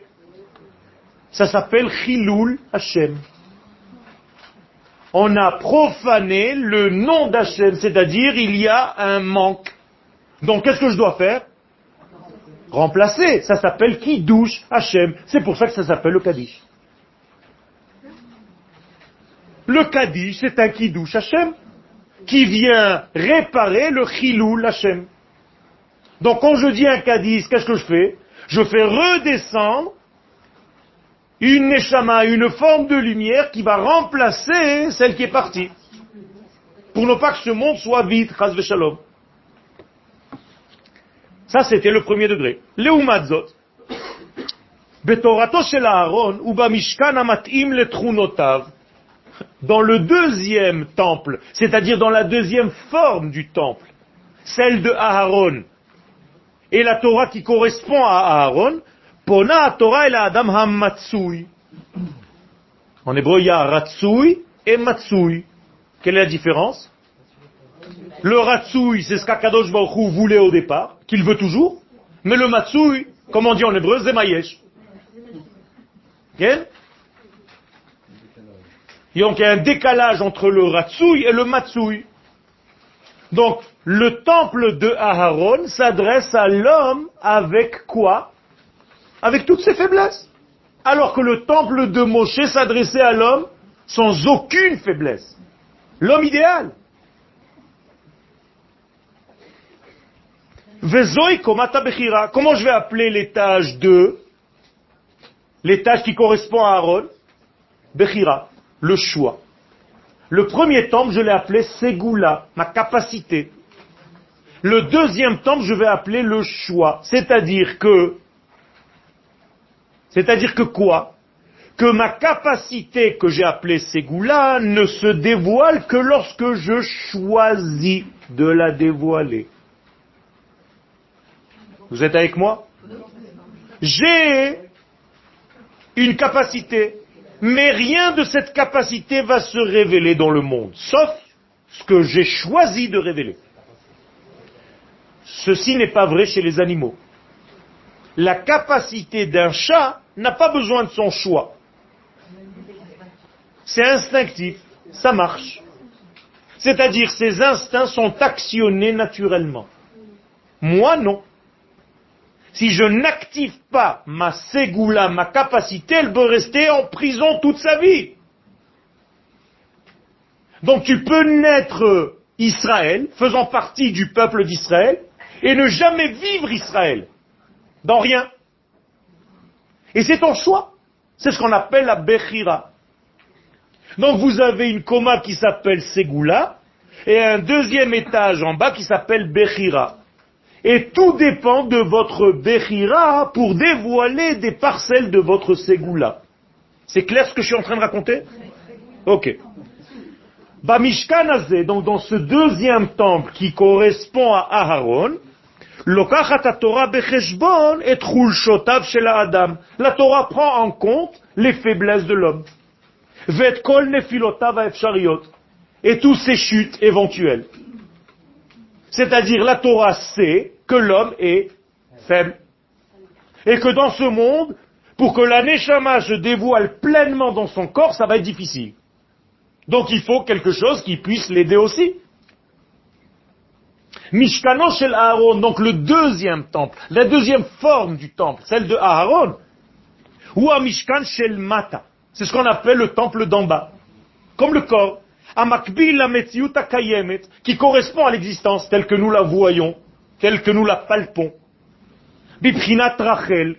Ça s'appelle Chilul Hashem. On a profané le nom d'Hachem, c'est-à-dire il y a un manque. Donc qu'est-ce que je dois faire? Remplacer. Ça s'appelle qui douche Hachem. C'est pour ça que ça s'appelle le Kaddish. Le Kaddish, c'est un qui douche Hachem, qui vient réparer le Chilou Hachem. Donc quand je dis un Kaddish, qu'est-ce que je fais Je fais redescendre une Neshama, une forme de lumière qui va remplacer celle qui est partie. Pour ne pas que ce monde soit vide, Chaz Shalom. Ça, c'était le premier degré. Léumadzot, בתורתו של אהרון ובמשכן המתאים לתכונותיו, dans le deuxième temple, c'est-à-dire dans la deuxième forme du temple, celle de Aaron, et la Torah qui correspond à Aaron, pona Torah et Adam hamatsui. En hébreu, il y a ratsui et matsui. Quelle est la différence? Le ratsui, c'est ce qu'Akadosh Baruch Hu voulait au départ, qu'il veut toujours, mais le matsui, comme on dit en hébreu, zemayesh. Donc il y a un décalage entre le ratsui et le matsui. Donc, le temple de Aharon s'adresse à l'homme avec quoi? Avec toutes ses faiblesses. Alors que le temple de Moshe s'adressait à l'homme sans aucune faiblesse. L'homme idéal. Comment je vais appeler l'étage 2 L'étage qui correspond à Aaron Bechira, le choix. Le premier temple, je l'ai appelé Segula, ma capacité. Le deuxième temple, je vais appeler le choix. C'est-à-dire que, c'est-à-dire que quoi? Que ma capacité que j'ai appelée Segula ne se dévoile que lorsque je choisis de la dévoiler. Vous êtes avec moi? J'ai une capacité, mais rien de cette capacité va se révéler dans le monde, sauf ce que j'ai choisi de révéler. Ceci n'est pas vrai chez les animaux. La capacité d'un chat n'a pas besoin de son choix. C'est instinctif, ça marche. C'est-à-dire ses instincts sont actionnés naturellement. Moi non. Si je n'active pas ma ségoula, ma capacité, elle peut rester en prison toute sa vie. Donc tu peux naître Israël, faisant partie du peuple d'Israël, et ne jamais vivre Israël. Dans rien. Et c'est ton choix. C'est ce qu'on appelle la Bechira. Donc vous avez une coma qui s'appelle Ségoula, et un deuxième étage en bas qui s'appelle Bechira. Et tout dépend de votre Bechira pour dévoiler des parcelles de votre Ségoula. C'est clair ce que je suis en train de raconter? Ok. Bamishkan donc dans ce deuxième temple qui correspond à Aharon, la Torah prend en compte les faiblesses de l'homme. Et tous ses chutes éventuelles. C'est-à-dire la Torah sait que l'homme est faible. Et que dans ce monde, pour que la Neshama se dévoile pleinement dans son corps, ça va être difficile. Donc il faut quelque chose qui puisse l'aider aussi. Mishkano shel Aaron, donc le deuxième temple, la deuxième forme du temple, celle de Aaron, ou à Mishkan shel Mata. C'est ce qu'on appelle le temple d'en bas. Comme le corps. Qui correspond à l'existence telle que nous la voyons, telle que nous la palpons. Biprinat Rachel.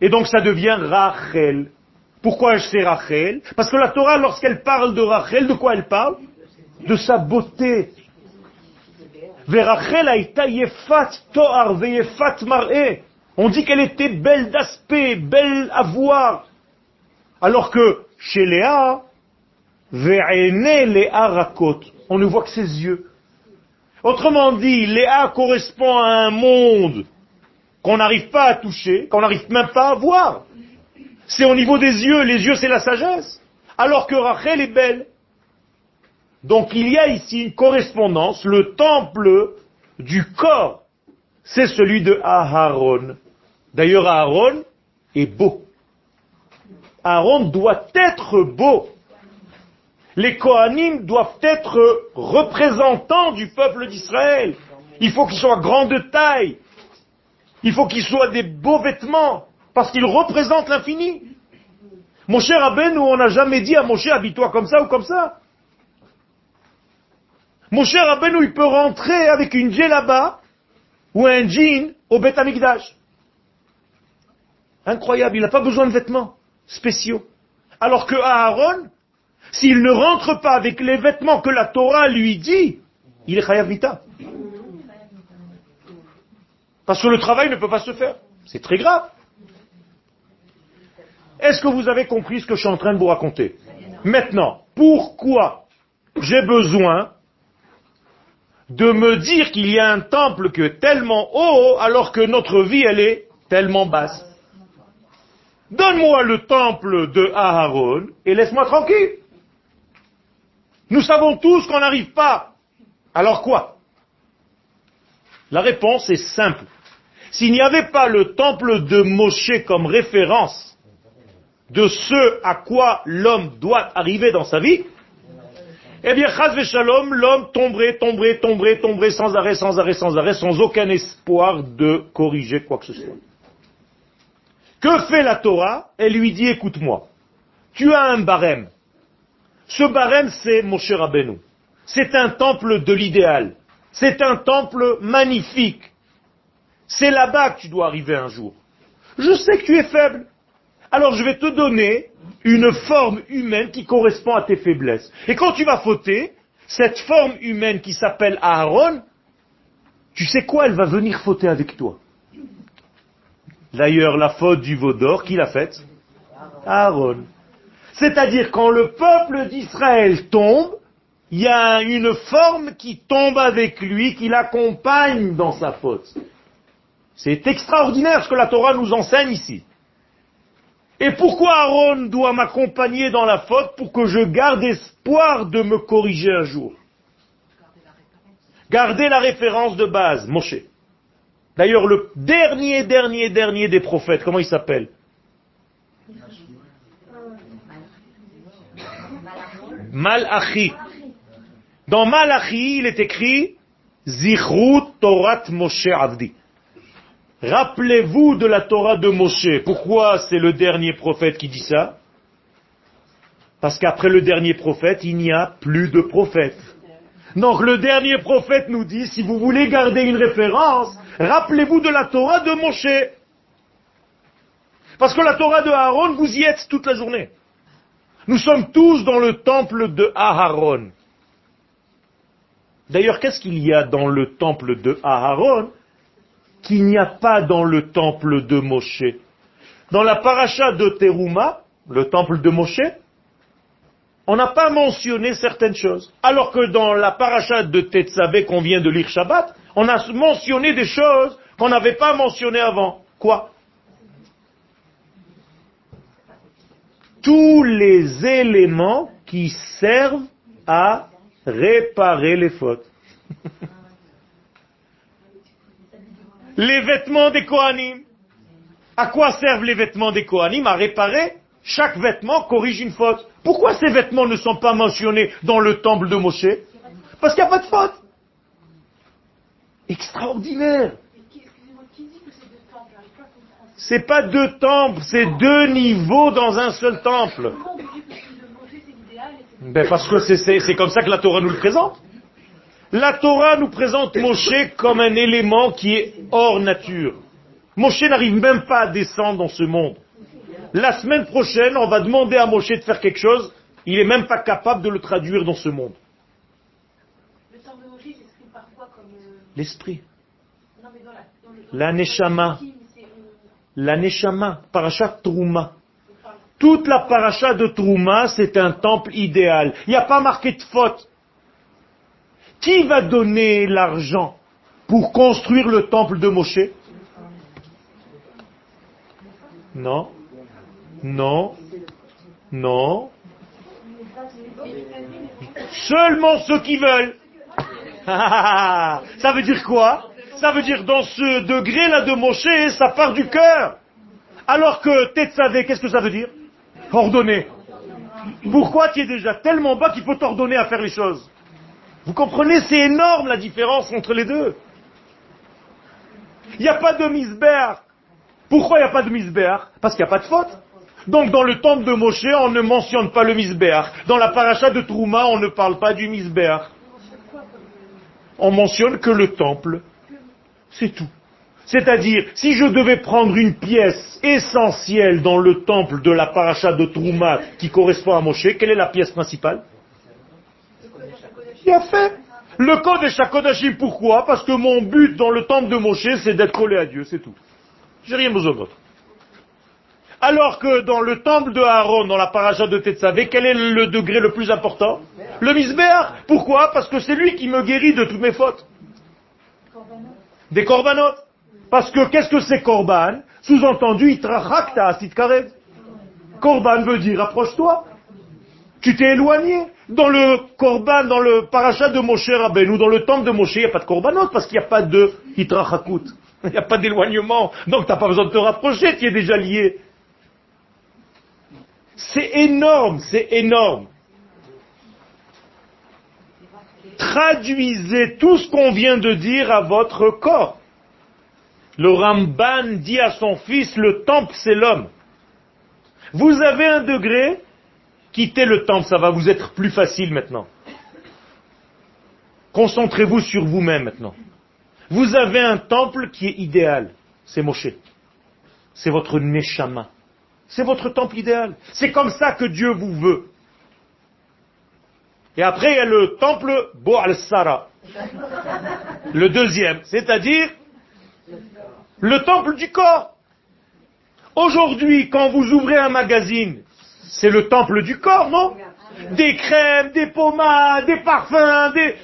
Et donc ça devient Rachel. Pourquoi c'est Rachel Parce que la Torah, lorsqu'elle parle de Rachel, de quoi elle parle? De sa beauté. Verachel aïta yefat toar veyefat mar'e. On dit qu'elle était belle d'aspect, belle à voir. Alors que chez Léa, on ne voit que ses yeux. Autrement dit, Léa correspond à un monde qu'on n'arrive pas à toucher, qu'on n'arrive même pas à voir. C'est au niveau des yeux, les yeux c'est la sagesse. Alors que Rachel est belle. Donc il y a ici une correspondance, le temple du corps, c'est celui de Aharon. D'ailleurs Aharon est beau. Aaron doit être beau les Kohanim doivent être représentants du peuple d'Israël. Il faut qu'ils soient grands de taille. Il faut qu'ils soient des beaux vêtements, parce qu'ils représentent l'infini. Mon cher Aben, on n'a jamais dit à mon cher, habille-toi comme ça ou comme ça. Mon cher Aben, il peut rentrer avec une djellaba ou un jean au Beth Amikdash. Incroyable, il n'a pas besoin de vêtements spéciaux. Alors que Aaron, s'il ne rentre pas avec les vêtements que la Torah lui dit, il est chayav Parce que le travail ne peut pas se faire. C'est très grave. Est-ce que vous avez compris ce que je suis en train de vous raconter? Maintenant, pourquoi j'ai besoin de me dire qu'il y a un temple qui est tellement haut alors que notre vie, elle est tellement basse? Donne-moi le temple de Aharon et laisse-moi tranquille. Nous savons tous qu'on n'arrive pas. Alors quoi? La réponse est simple. S'il n'y avait pas le temple de Moshe comme référence de ce à quoi l'homme doit arriver dans sa vie, eh bien, l'homme tomberait, tomberait, tomberait, tomberait sans arrêt, sans arrêt, sans arrêt, sans aucun espoir de corriger quoi que ce soit. Que fait la Torah? Elle lui dit, écoute-moi, tu as un barème. Ce barème, c'est Moshe Rabbeinu. C'est un temple de l'idéal. C'est un temple magnifique. C'est là-bas que tu dois arriver un jour. Je sais que tu es faible. Alors je vais te donner une forme humaine qui correspond à tes faiblesses. Et quand tu vas fauter, cette forme humaine qui s'appelle Aaron, tu sais quoi? Elle va venir fauter avec toi. D'ailleurs, la faute du veau d'or, qui l'a faite? Aaron. C'est-à-dire, quand le peuple d'Israël tombe, il y a une forme qui tombe avec lui, qui l'accompagne dans sa faute. C'est extraordinaire ce que la Torah nous enseigne ici. Et pourquoi Aaron doit m'accompagner dans la faute pour que je garde espoir de me corriger un jour? Garder la référence de base, Moshe. D'ailleurs, le dernier, dernier, dernier des prophètes, comment il s'appelle? Malachi. Dans Malachi, il est écrit Zichrut Torat Moshe Avdi. Rappelez-vous de la Torah de Moshe. Pourquoi c'est le dernier prophète qui dit ça? Parce qu'après le dernier prophète, il n'y a plus de prophète. Donc le dernier prophète nous dit, si vous voulez garder une référence, rappelez-vous de la Torah de Moshe. Parce que la Torah de Aaron, vous y êtes toute la journée. Nous sommes tous dans le temple de Aaron. D'ailleurs, qu'est-ce qu'il y a dans le temple de Aaron qu'il n'y a pas dans le temple de Moshe? Dans la paracha de Teruma, le temple de Moshe, on n'a pas mentionné certaines choses. Alors que dans la paracha de Tetzavé qu'on vient de lire Shabbat, on a mentionné des choses qu'on n'avait pas mentionnées avant. Quoi? Tous les éléments qui servent à réparer les fautes. les vêtements des Kohanim. À quoi servent les vêtements des Kohanim? À réparer. Chaque vêtement corrige une faute. Pourquoi ces vêtements ne sont pas mentionnés dans le temple de Moshe? Parce qu'il n'y a pas de faute. Extraordinaire. C'est pas deux temples, c'est deux niveaux dans un seul temple. Ben parce que c'est comme ça que la Torah nous le présente. La Torah nous présente Moshe comme un élément qui est hors nature. Moshe n'arrive même pas à descendre dans ce monde. La semaine prochaine, on va demander à Moshe de faire quelque chose, il n'est même pas capable de le traduire dans ce monde. L'esprit. La neshama. La neshama, parachat Trouma. Toute la paracha de Trouma, c'est un temple idéal. Il n'y a pas marqué de faute. Qui va donner l'argent pour construire le temple de Moshe? Non, non, non. Seulement ceux qui veulent. <laughs> ça veut dire quoi? Ça veut dire dans ce degré-là de Moshe, ça part du cœur. Alors que Tetzavé, qu'est-ce que ça veut dire? Ordonner. Pourquoi tu es déjà tellement bas qu'il faut t'ordonner à faire les choses? Vous comprenez, c'est énorme la différence entre les deux. Il n'y a pas de misbéar. Pourquoi il n'y a pas de misbéar? Parce qu'il n'y a pas de faute. Donc dans le temple de Moshe, on ne mentionne pas le misbéar. Dans la paracha de Trouma, on ne parle pas du misbéar. On mentionne que le temple. C'est tout. C'est-à-dire, si je devais prendre une pièce essentielle dans le temple de la paracha de Trouma qui correspond à Moshe, quelle est la pièce principale? A fait. Le code est Shakodashim, pourquoi? Parce que mon but dans le temple de Moshe, c'est d'être collé à Dieu, c'est tout. J'ai rien besoin d'autre. Alors que dans le temple de Aaron, dans la paracha de Tetzavé, quel est le degré le plus important? Le misbéach. Pourquoi? Parce que c'est lui qui me guérit de toutes mes fautes. Des corbanotes. Parce que qu'est-ce que c'est korban? Sous-entendu, itrachakta karev. Korban veut dire approche-toi. Tu t'es éloigné. Dans le korban, dans le parachat de Moshe Rabbeinu, dans le temple de Moshe, il n'y a pas de korbanot parce qu'il n'y a pas de itrachakut. Il n'y a pas d'éloignement. Donc tu n'as pas besoin de te rapprocher, tu es déjà lié. C'est énorme, c'est énorme. Traduisez tout ce qu'on vient de dire à votre corps. Le Ramban dit à son fils, le temple c'est l'homme. Vous avez un degré, quittez le temple, ça va vous être plus facile maintenant. Concentrez-vous sur vous-même maintenant. Vous avez un temple qui est idéal, c'est Moshe. C'est votre Neshama. C'est votre temple idéal. C'est comme ça que Dieu vous veut. Et après, il y a le temple Boal Sara. Le deuxième, c'est-à-dire le temple du corps. Aujourd'hui, quand vous ouvrez un magazine, c'est le temple du corps, non? Des crèmes, des pommades, des parfums, des...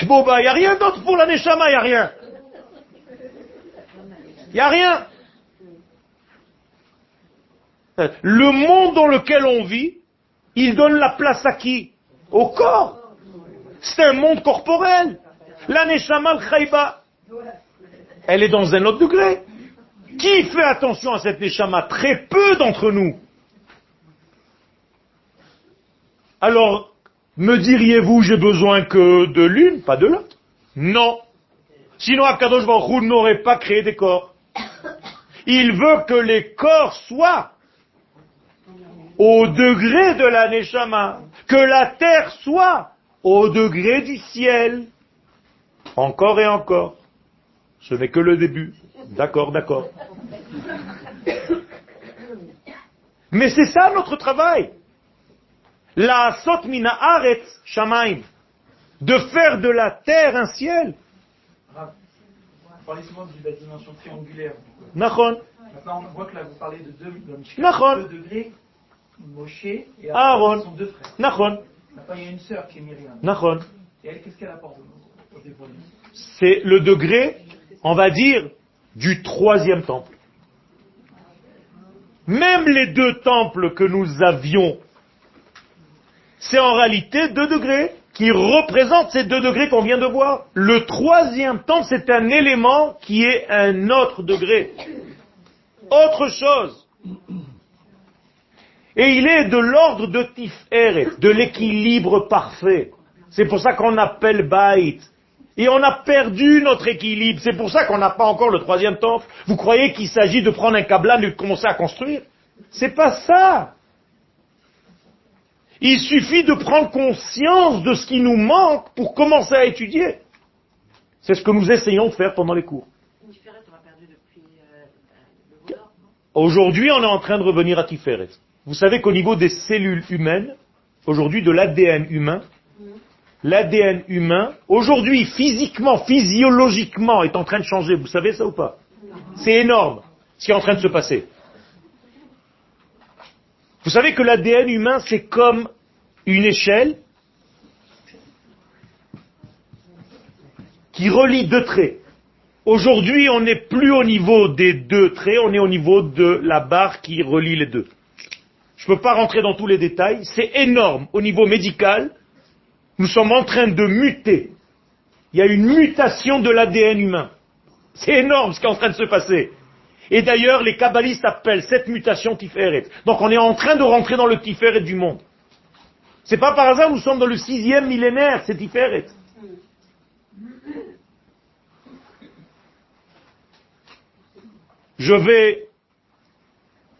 Il n'y a rien d'autre pour la Neshama, il n'y a rien. Il n'y a rien. Le monde dans lequel on vit, il donne la place à qui? Au corps. C'est un monde corporel. La Neshama al elle est dans un autre degré. Qui fait attention à cette Neshama? Très peu d'entre nous. Alors, me diriez-vous, j'ai besoin que de l'une, pas de l'autre? Non. Sinon, Akadosh Baruch n'aurait pas créé des corps. Il veut que les corps soient au degré de la Neshama, que la terre soit au degré du ciel, encore et encore. Ce n'est que le début. D'accord, d'accord. Mais c'est ça notre travail. La sot mina aret shamaim. De faire de la terre un ciel. Parlez souvent de la dimension triangulaire. Nachon. Maintenant, on voit que là, vous parlez de deux degrés Moshe et Aaron. sont deux frères. Nachon. il y a une sœur qui est Myriam. Nachon. Et elle, qu'est-ce qu'elle apporte au C'est le degré, on va dire, du troisième temple. Même les deux temples que nous avions, c'est en réalité deux degrés qui représentent ces deux degrés qu'on vient de voir. Le troisième temple, c'est un élément qui est un autre degré. Autre chose. Et il est de l'ordre de Tiferet, de l'équilibre parfait. C'est pour ça qu'on appelle Baït. Et on a perdu notre équilibre. C'est pour ça qu'on n'a pas encore le troisième temple. Vous croyez qu'il s'agit de prendre un câblan et de commencer à construire? C'est pas ça. Il suffit de prendre conscience de ce qui nous manque pour commencer à étudier. C'est ce que nous essayons de faire pendant les cours. Aujourd'hui, on est en train de revenir à Tiferet. Vous savez qu'au niveau des cellules humaines, aujourd'hui de l'ADN humain, l'ADN humain, aujourd'hui physiquement, physiologiquement, est en train de changer. Vous savez ça ou pas? C'est énorme ce qui est en train de se passer. Vous savez que l'ADN humain, c'est comme une échelle qui relie deux traits. Aujourd'hui, on n'est plus au niveau des deux traits, on est au niveau de la barre qui relie les deux. Je ne peux pas rentrer dans tous les détails, c'est énorme. Au niveau médical, nous sommes en train de muter. Il y a une mutation de l'ADN humain. C'est énorme ce qui est en train de se passer. Et d'ailleurs, les kabbalistes appellent cette mutation Tiferet. Donc on est en train de rentrer dans le Tiferet du monde. C'est pas par hasard, nous sommes dans le sixième millénaire, c'est Tiferet. Je vais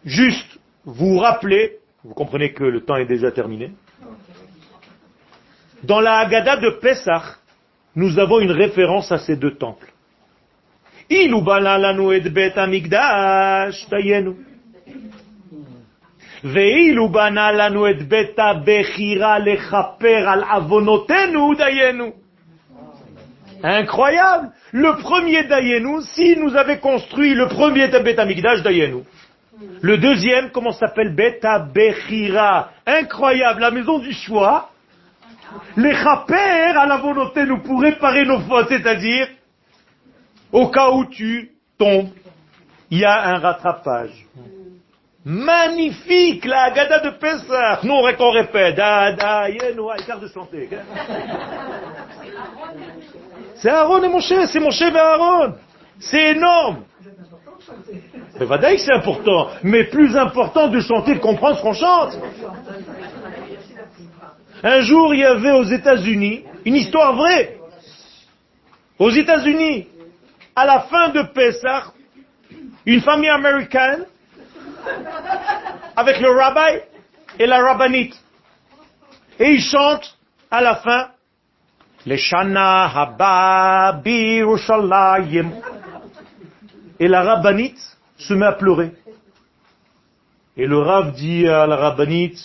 juste vous rappeler, vous comprenez que le temps est déjà terminé, dans la Haggadah de Pessah, nous avons une référence à ces deux temples. Il bana lanu et bet amigdash tayenu. ואילו בנה לנו את בית הבחירה לכפר על עוונותינו דיינו. Incroyable Le premier Dayenu, si nous avait construit le premier Bet Amigdash Dayenu. le deuxième, comment s'appelle Beta Bechira. Incroyable, la maison du choix. Les chaper à la volonté nous pour réparer nos fautes, c'est-à-dire, au cas où tu tombes, il y a un rattrapage. Magnifique, la gada de Pessah. Nous, on répète. Da, da, de chanter. C'est Aaron et Moshe, c'est Moshe et Aaron. C'est énorme. Mais Vadaï, c'est important. Mais plus important de chanter, de comprendre ce qu'on chante. Un jour, il y avait aux États-Unis une histoire vraie. Aux États-Unis, à la fin de Pessah, une famille américaine avec le rabbi et la rabbinite. Et ils chantent à la fin les Shana Haba Birushalayim. Et la rabbinite se met à pleurer. Et le Rav dit à la rabbinite,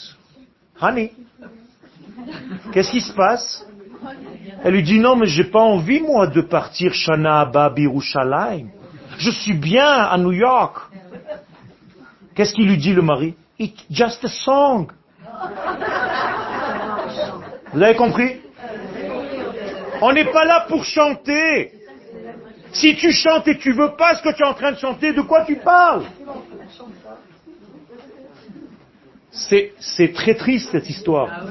Hani, qu'est-ce qui se passe? Elle lui dit, non, mais j'ai pas envie, moi, de partir Shana Birushalayim. Je suis bien à New York. Qu'est-ce qu'il lui dit le mari? It's just a song. Vous avez compris? On n'est pas là pour chanter. Si tu chantes et tu veux pas ce que tu es en train de chanter, de quoi tu parles? C'est, c'est très triste cette histoire.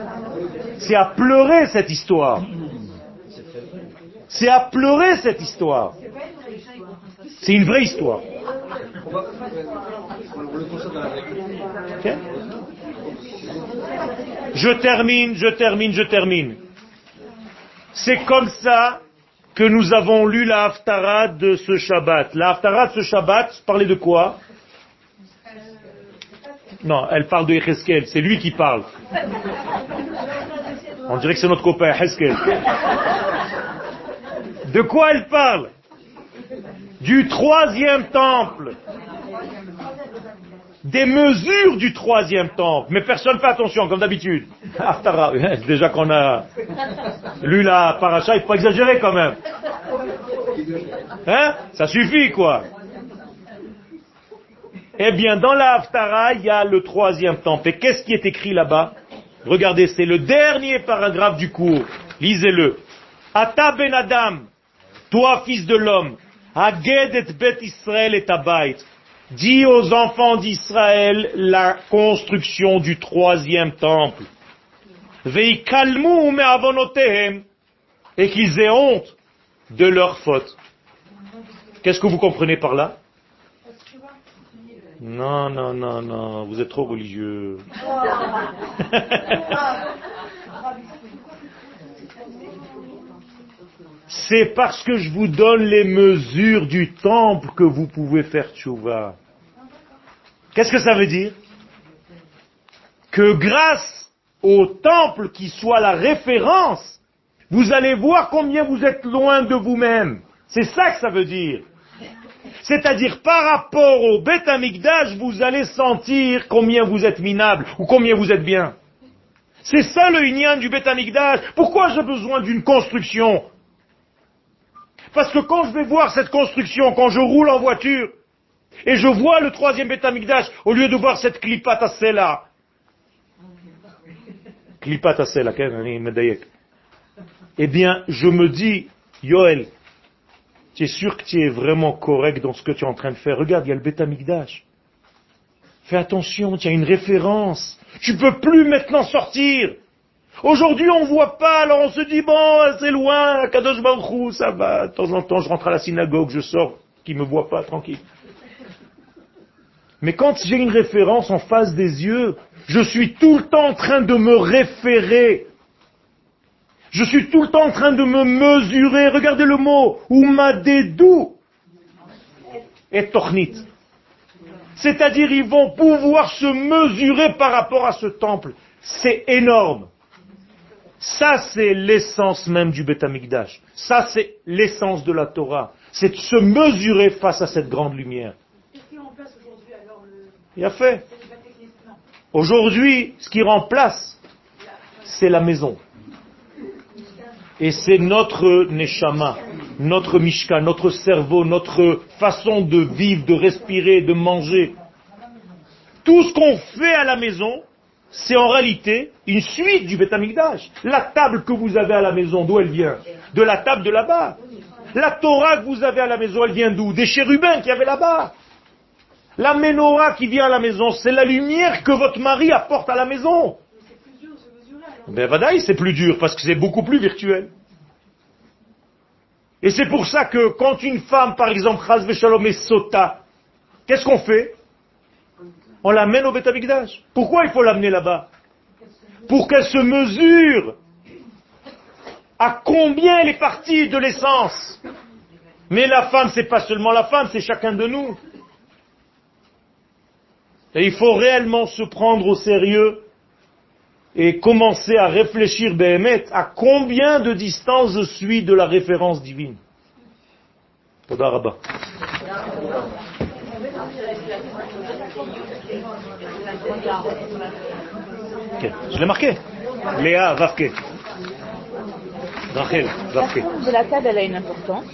C'est à pleurer cette histoire. C'est à pleurer cette histoire. C'est une vraie histoire. Je termine, je termine, je termine. C'est comme ça que nous avons lu la Haftara de ce Shabbat. La Haftara de ce Shabbat parlait de quoi? Non, elle parle de Echeskel, c'est lui qui parle. On dirait que c'est notre copain Echeskel. De quoi elle parle? Du troisième temple des mesures du troisième temple. Mais personne ne fait attention, comme d'habitude. <laughs> Déjà qu'on a lu la paracha, il faut pas exagérer quand même. Hein? Ça suffit, quoi. Eh bien, dans la Haftara, il y a le troisième temple. Et qu'est-ce qui est écrit là-bas? Regardez, c'est le dernier paragraphe du cours. Lisez-le. Ata ben Adam, toi fils de l'homme, Aged et bet Israël et Abait. Dis aux enfants d'Israël la construction du troisième temple. Veikalmu me et qu'ils aient honte de leurs fautes. Qu'est-ce que vous comprenez par là? Non, non, non, non, vous êtes trop religieux. <laughs> C'est parce que je vous donne les mesures du temple que vous pouvez faire tchouva. Qu'est-ce que ça veut dire? Que grâce au temple qui soit la référence, vous allez voir combien vous êtes loin de vous-même. C'est ça que ça veut dire. C'est-à-dire, par rapport au Beth Amikdash, vous allez sentir combien vous êtes minable ou combien vous êtes bien. C'est ça le Inyan du Beth Amikdash. Pourquoi j'ai besoin d'une construction? Parce que quand je vais voir cette construction, quand je roule en voiture, et je vois le troisième Betamikdash, au lieu de voir cette clipat là, clipat eh bien, je me dis, Yoel, tu es sûr que tu es vraiment correct dans ce que tu es en train de faire? Regarde, il y a le Betamikdash. Fais attention, tu as une référence. Tu peux plus maintenant sortir. Aujourd'hui, on voit pas, alors on se dit, bon, c'est loin, Kadosh Baruch ça va. De temps en temps, je rentre à la synagogue, je sors, qui me voit pas, tranquille. Mais quand j'ai une référence en face des yeux, je suis tout le temps en train de me référer. Je suis tout le temps en train de me mesurer. Regardez le mot. Umadedou et tornit. C'est-à-dire, ils vont pouvoir se mesurer par rapport à ce temple. C'est énorme. Ça, c'est l'essence même du Beth Amikdash. Ça, c'est l'essence de la Torah. C'est de se mesurer face à cette grande lumière. Il a fait. Aujourd'hui, ce qui remplace, c'est la maison. Et c'est notre neshama, notre mishka, notre cerveau, notre façon de vivre, de respirer, de manger. Tout ce qu'on fait à la maison, c'est en réalité une suite du Beth Amikdash. La table que vous avez à la maison, d'où elle vient? De la table de là-bas. La Torah que vous avez à la maison, elle vient d'où? Des chérubins qu'il y avait là-bas. La menorah qui vient à la maison, c'est la lumière que votre mari apporte à la maison. Ben vadaï, c'est plus dur parce que c'est beaucoup plus virtuel. Et c'est pour ça que quand une femme, par exemple, Chaz Veshalom est sota, qu'est-ce qu'on fait? On l'amène au Betamikdash. Pourquoi il faut l'amener là-bas? Pour qu'elle se mesure à combien elle est partie de l'essence. Mais la femme, c'est pas seulement la femme, c'est chacun de nous. Et il faut réellement se prendre au sérieux et commencer à réfléchir, Béhémet, à combien de distance je suis de la référence divine. Toda Rabba. Ok, Je l'ai marqué. Léa, Vavke. Rachel, Vavke. de la table, elle a une importance.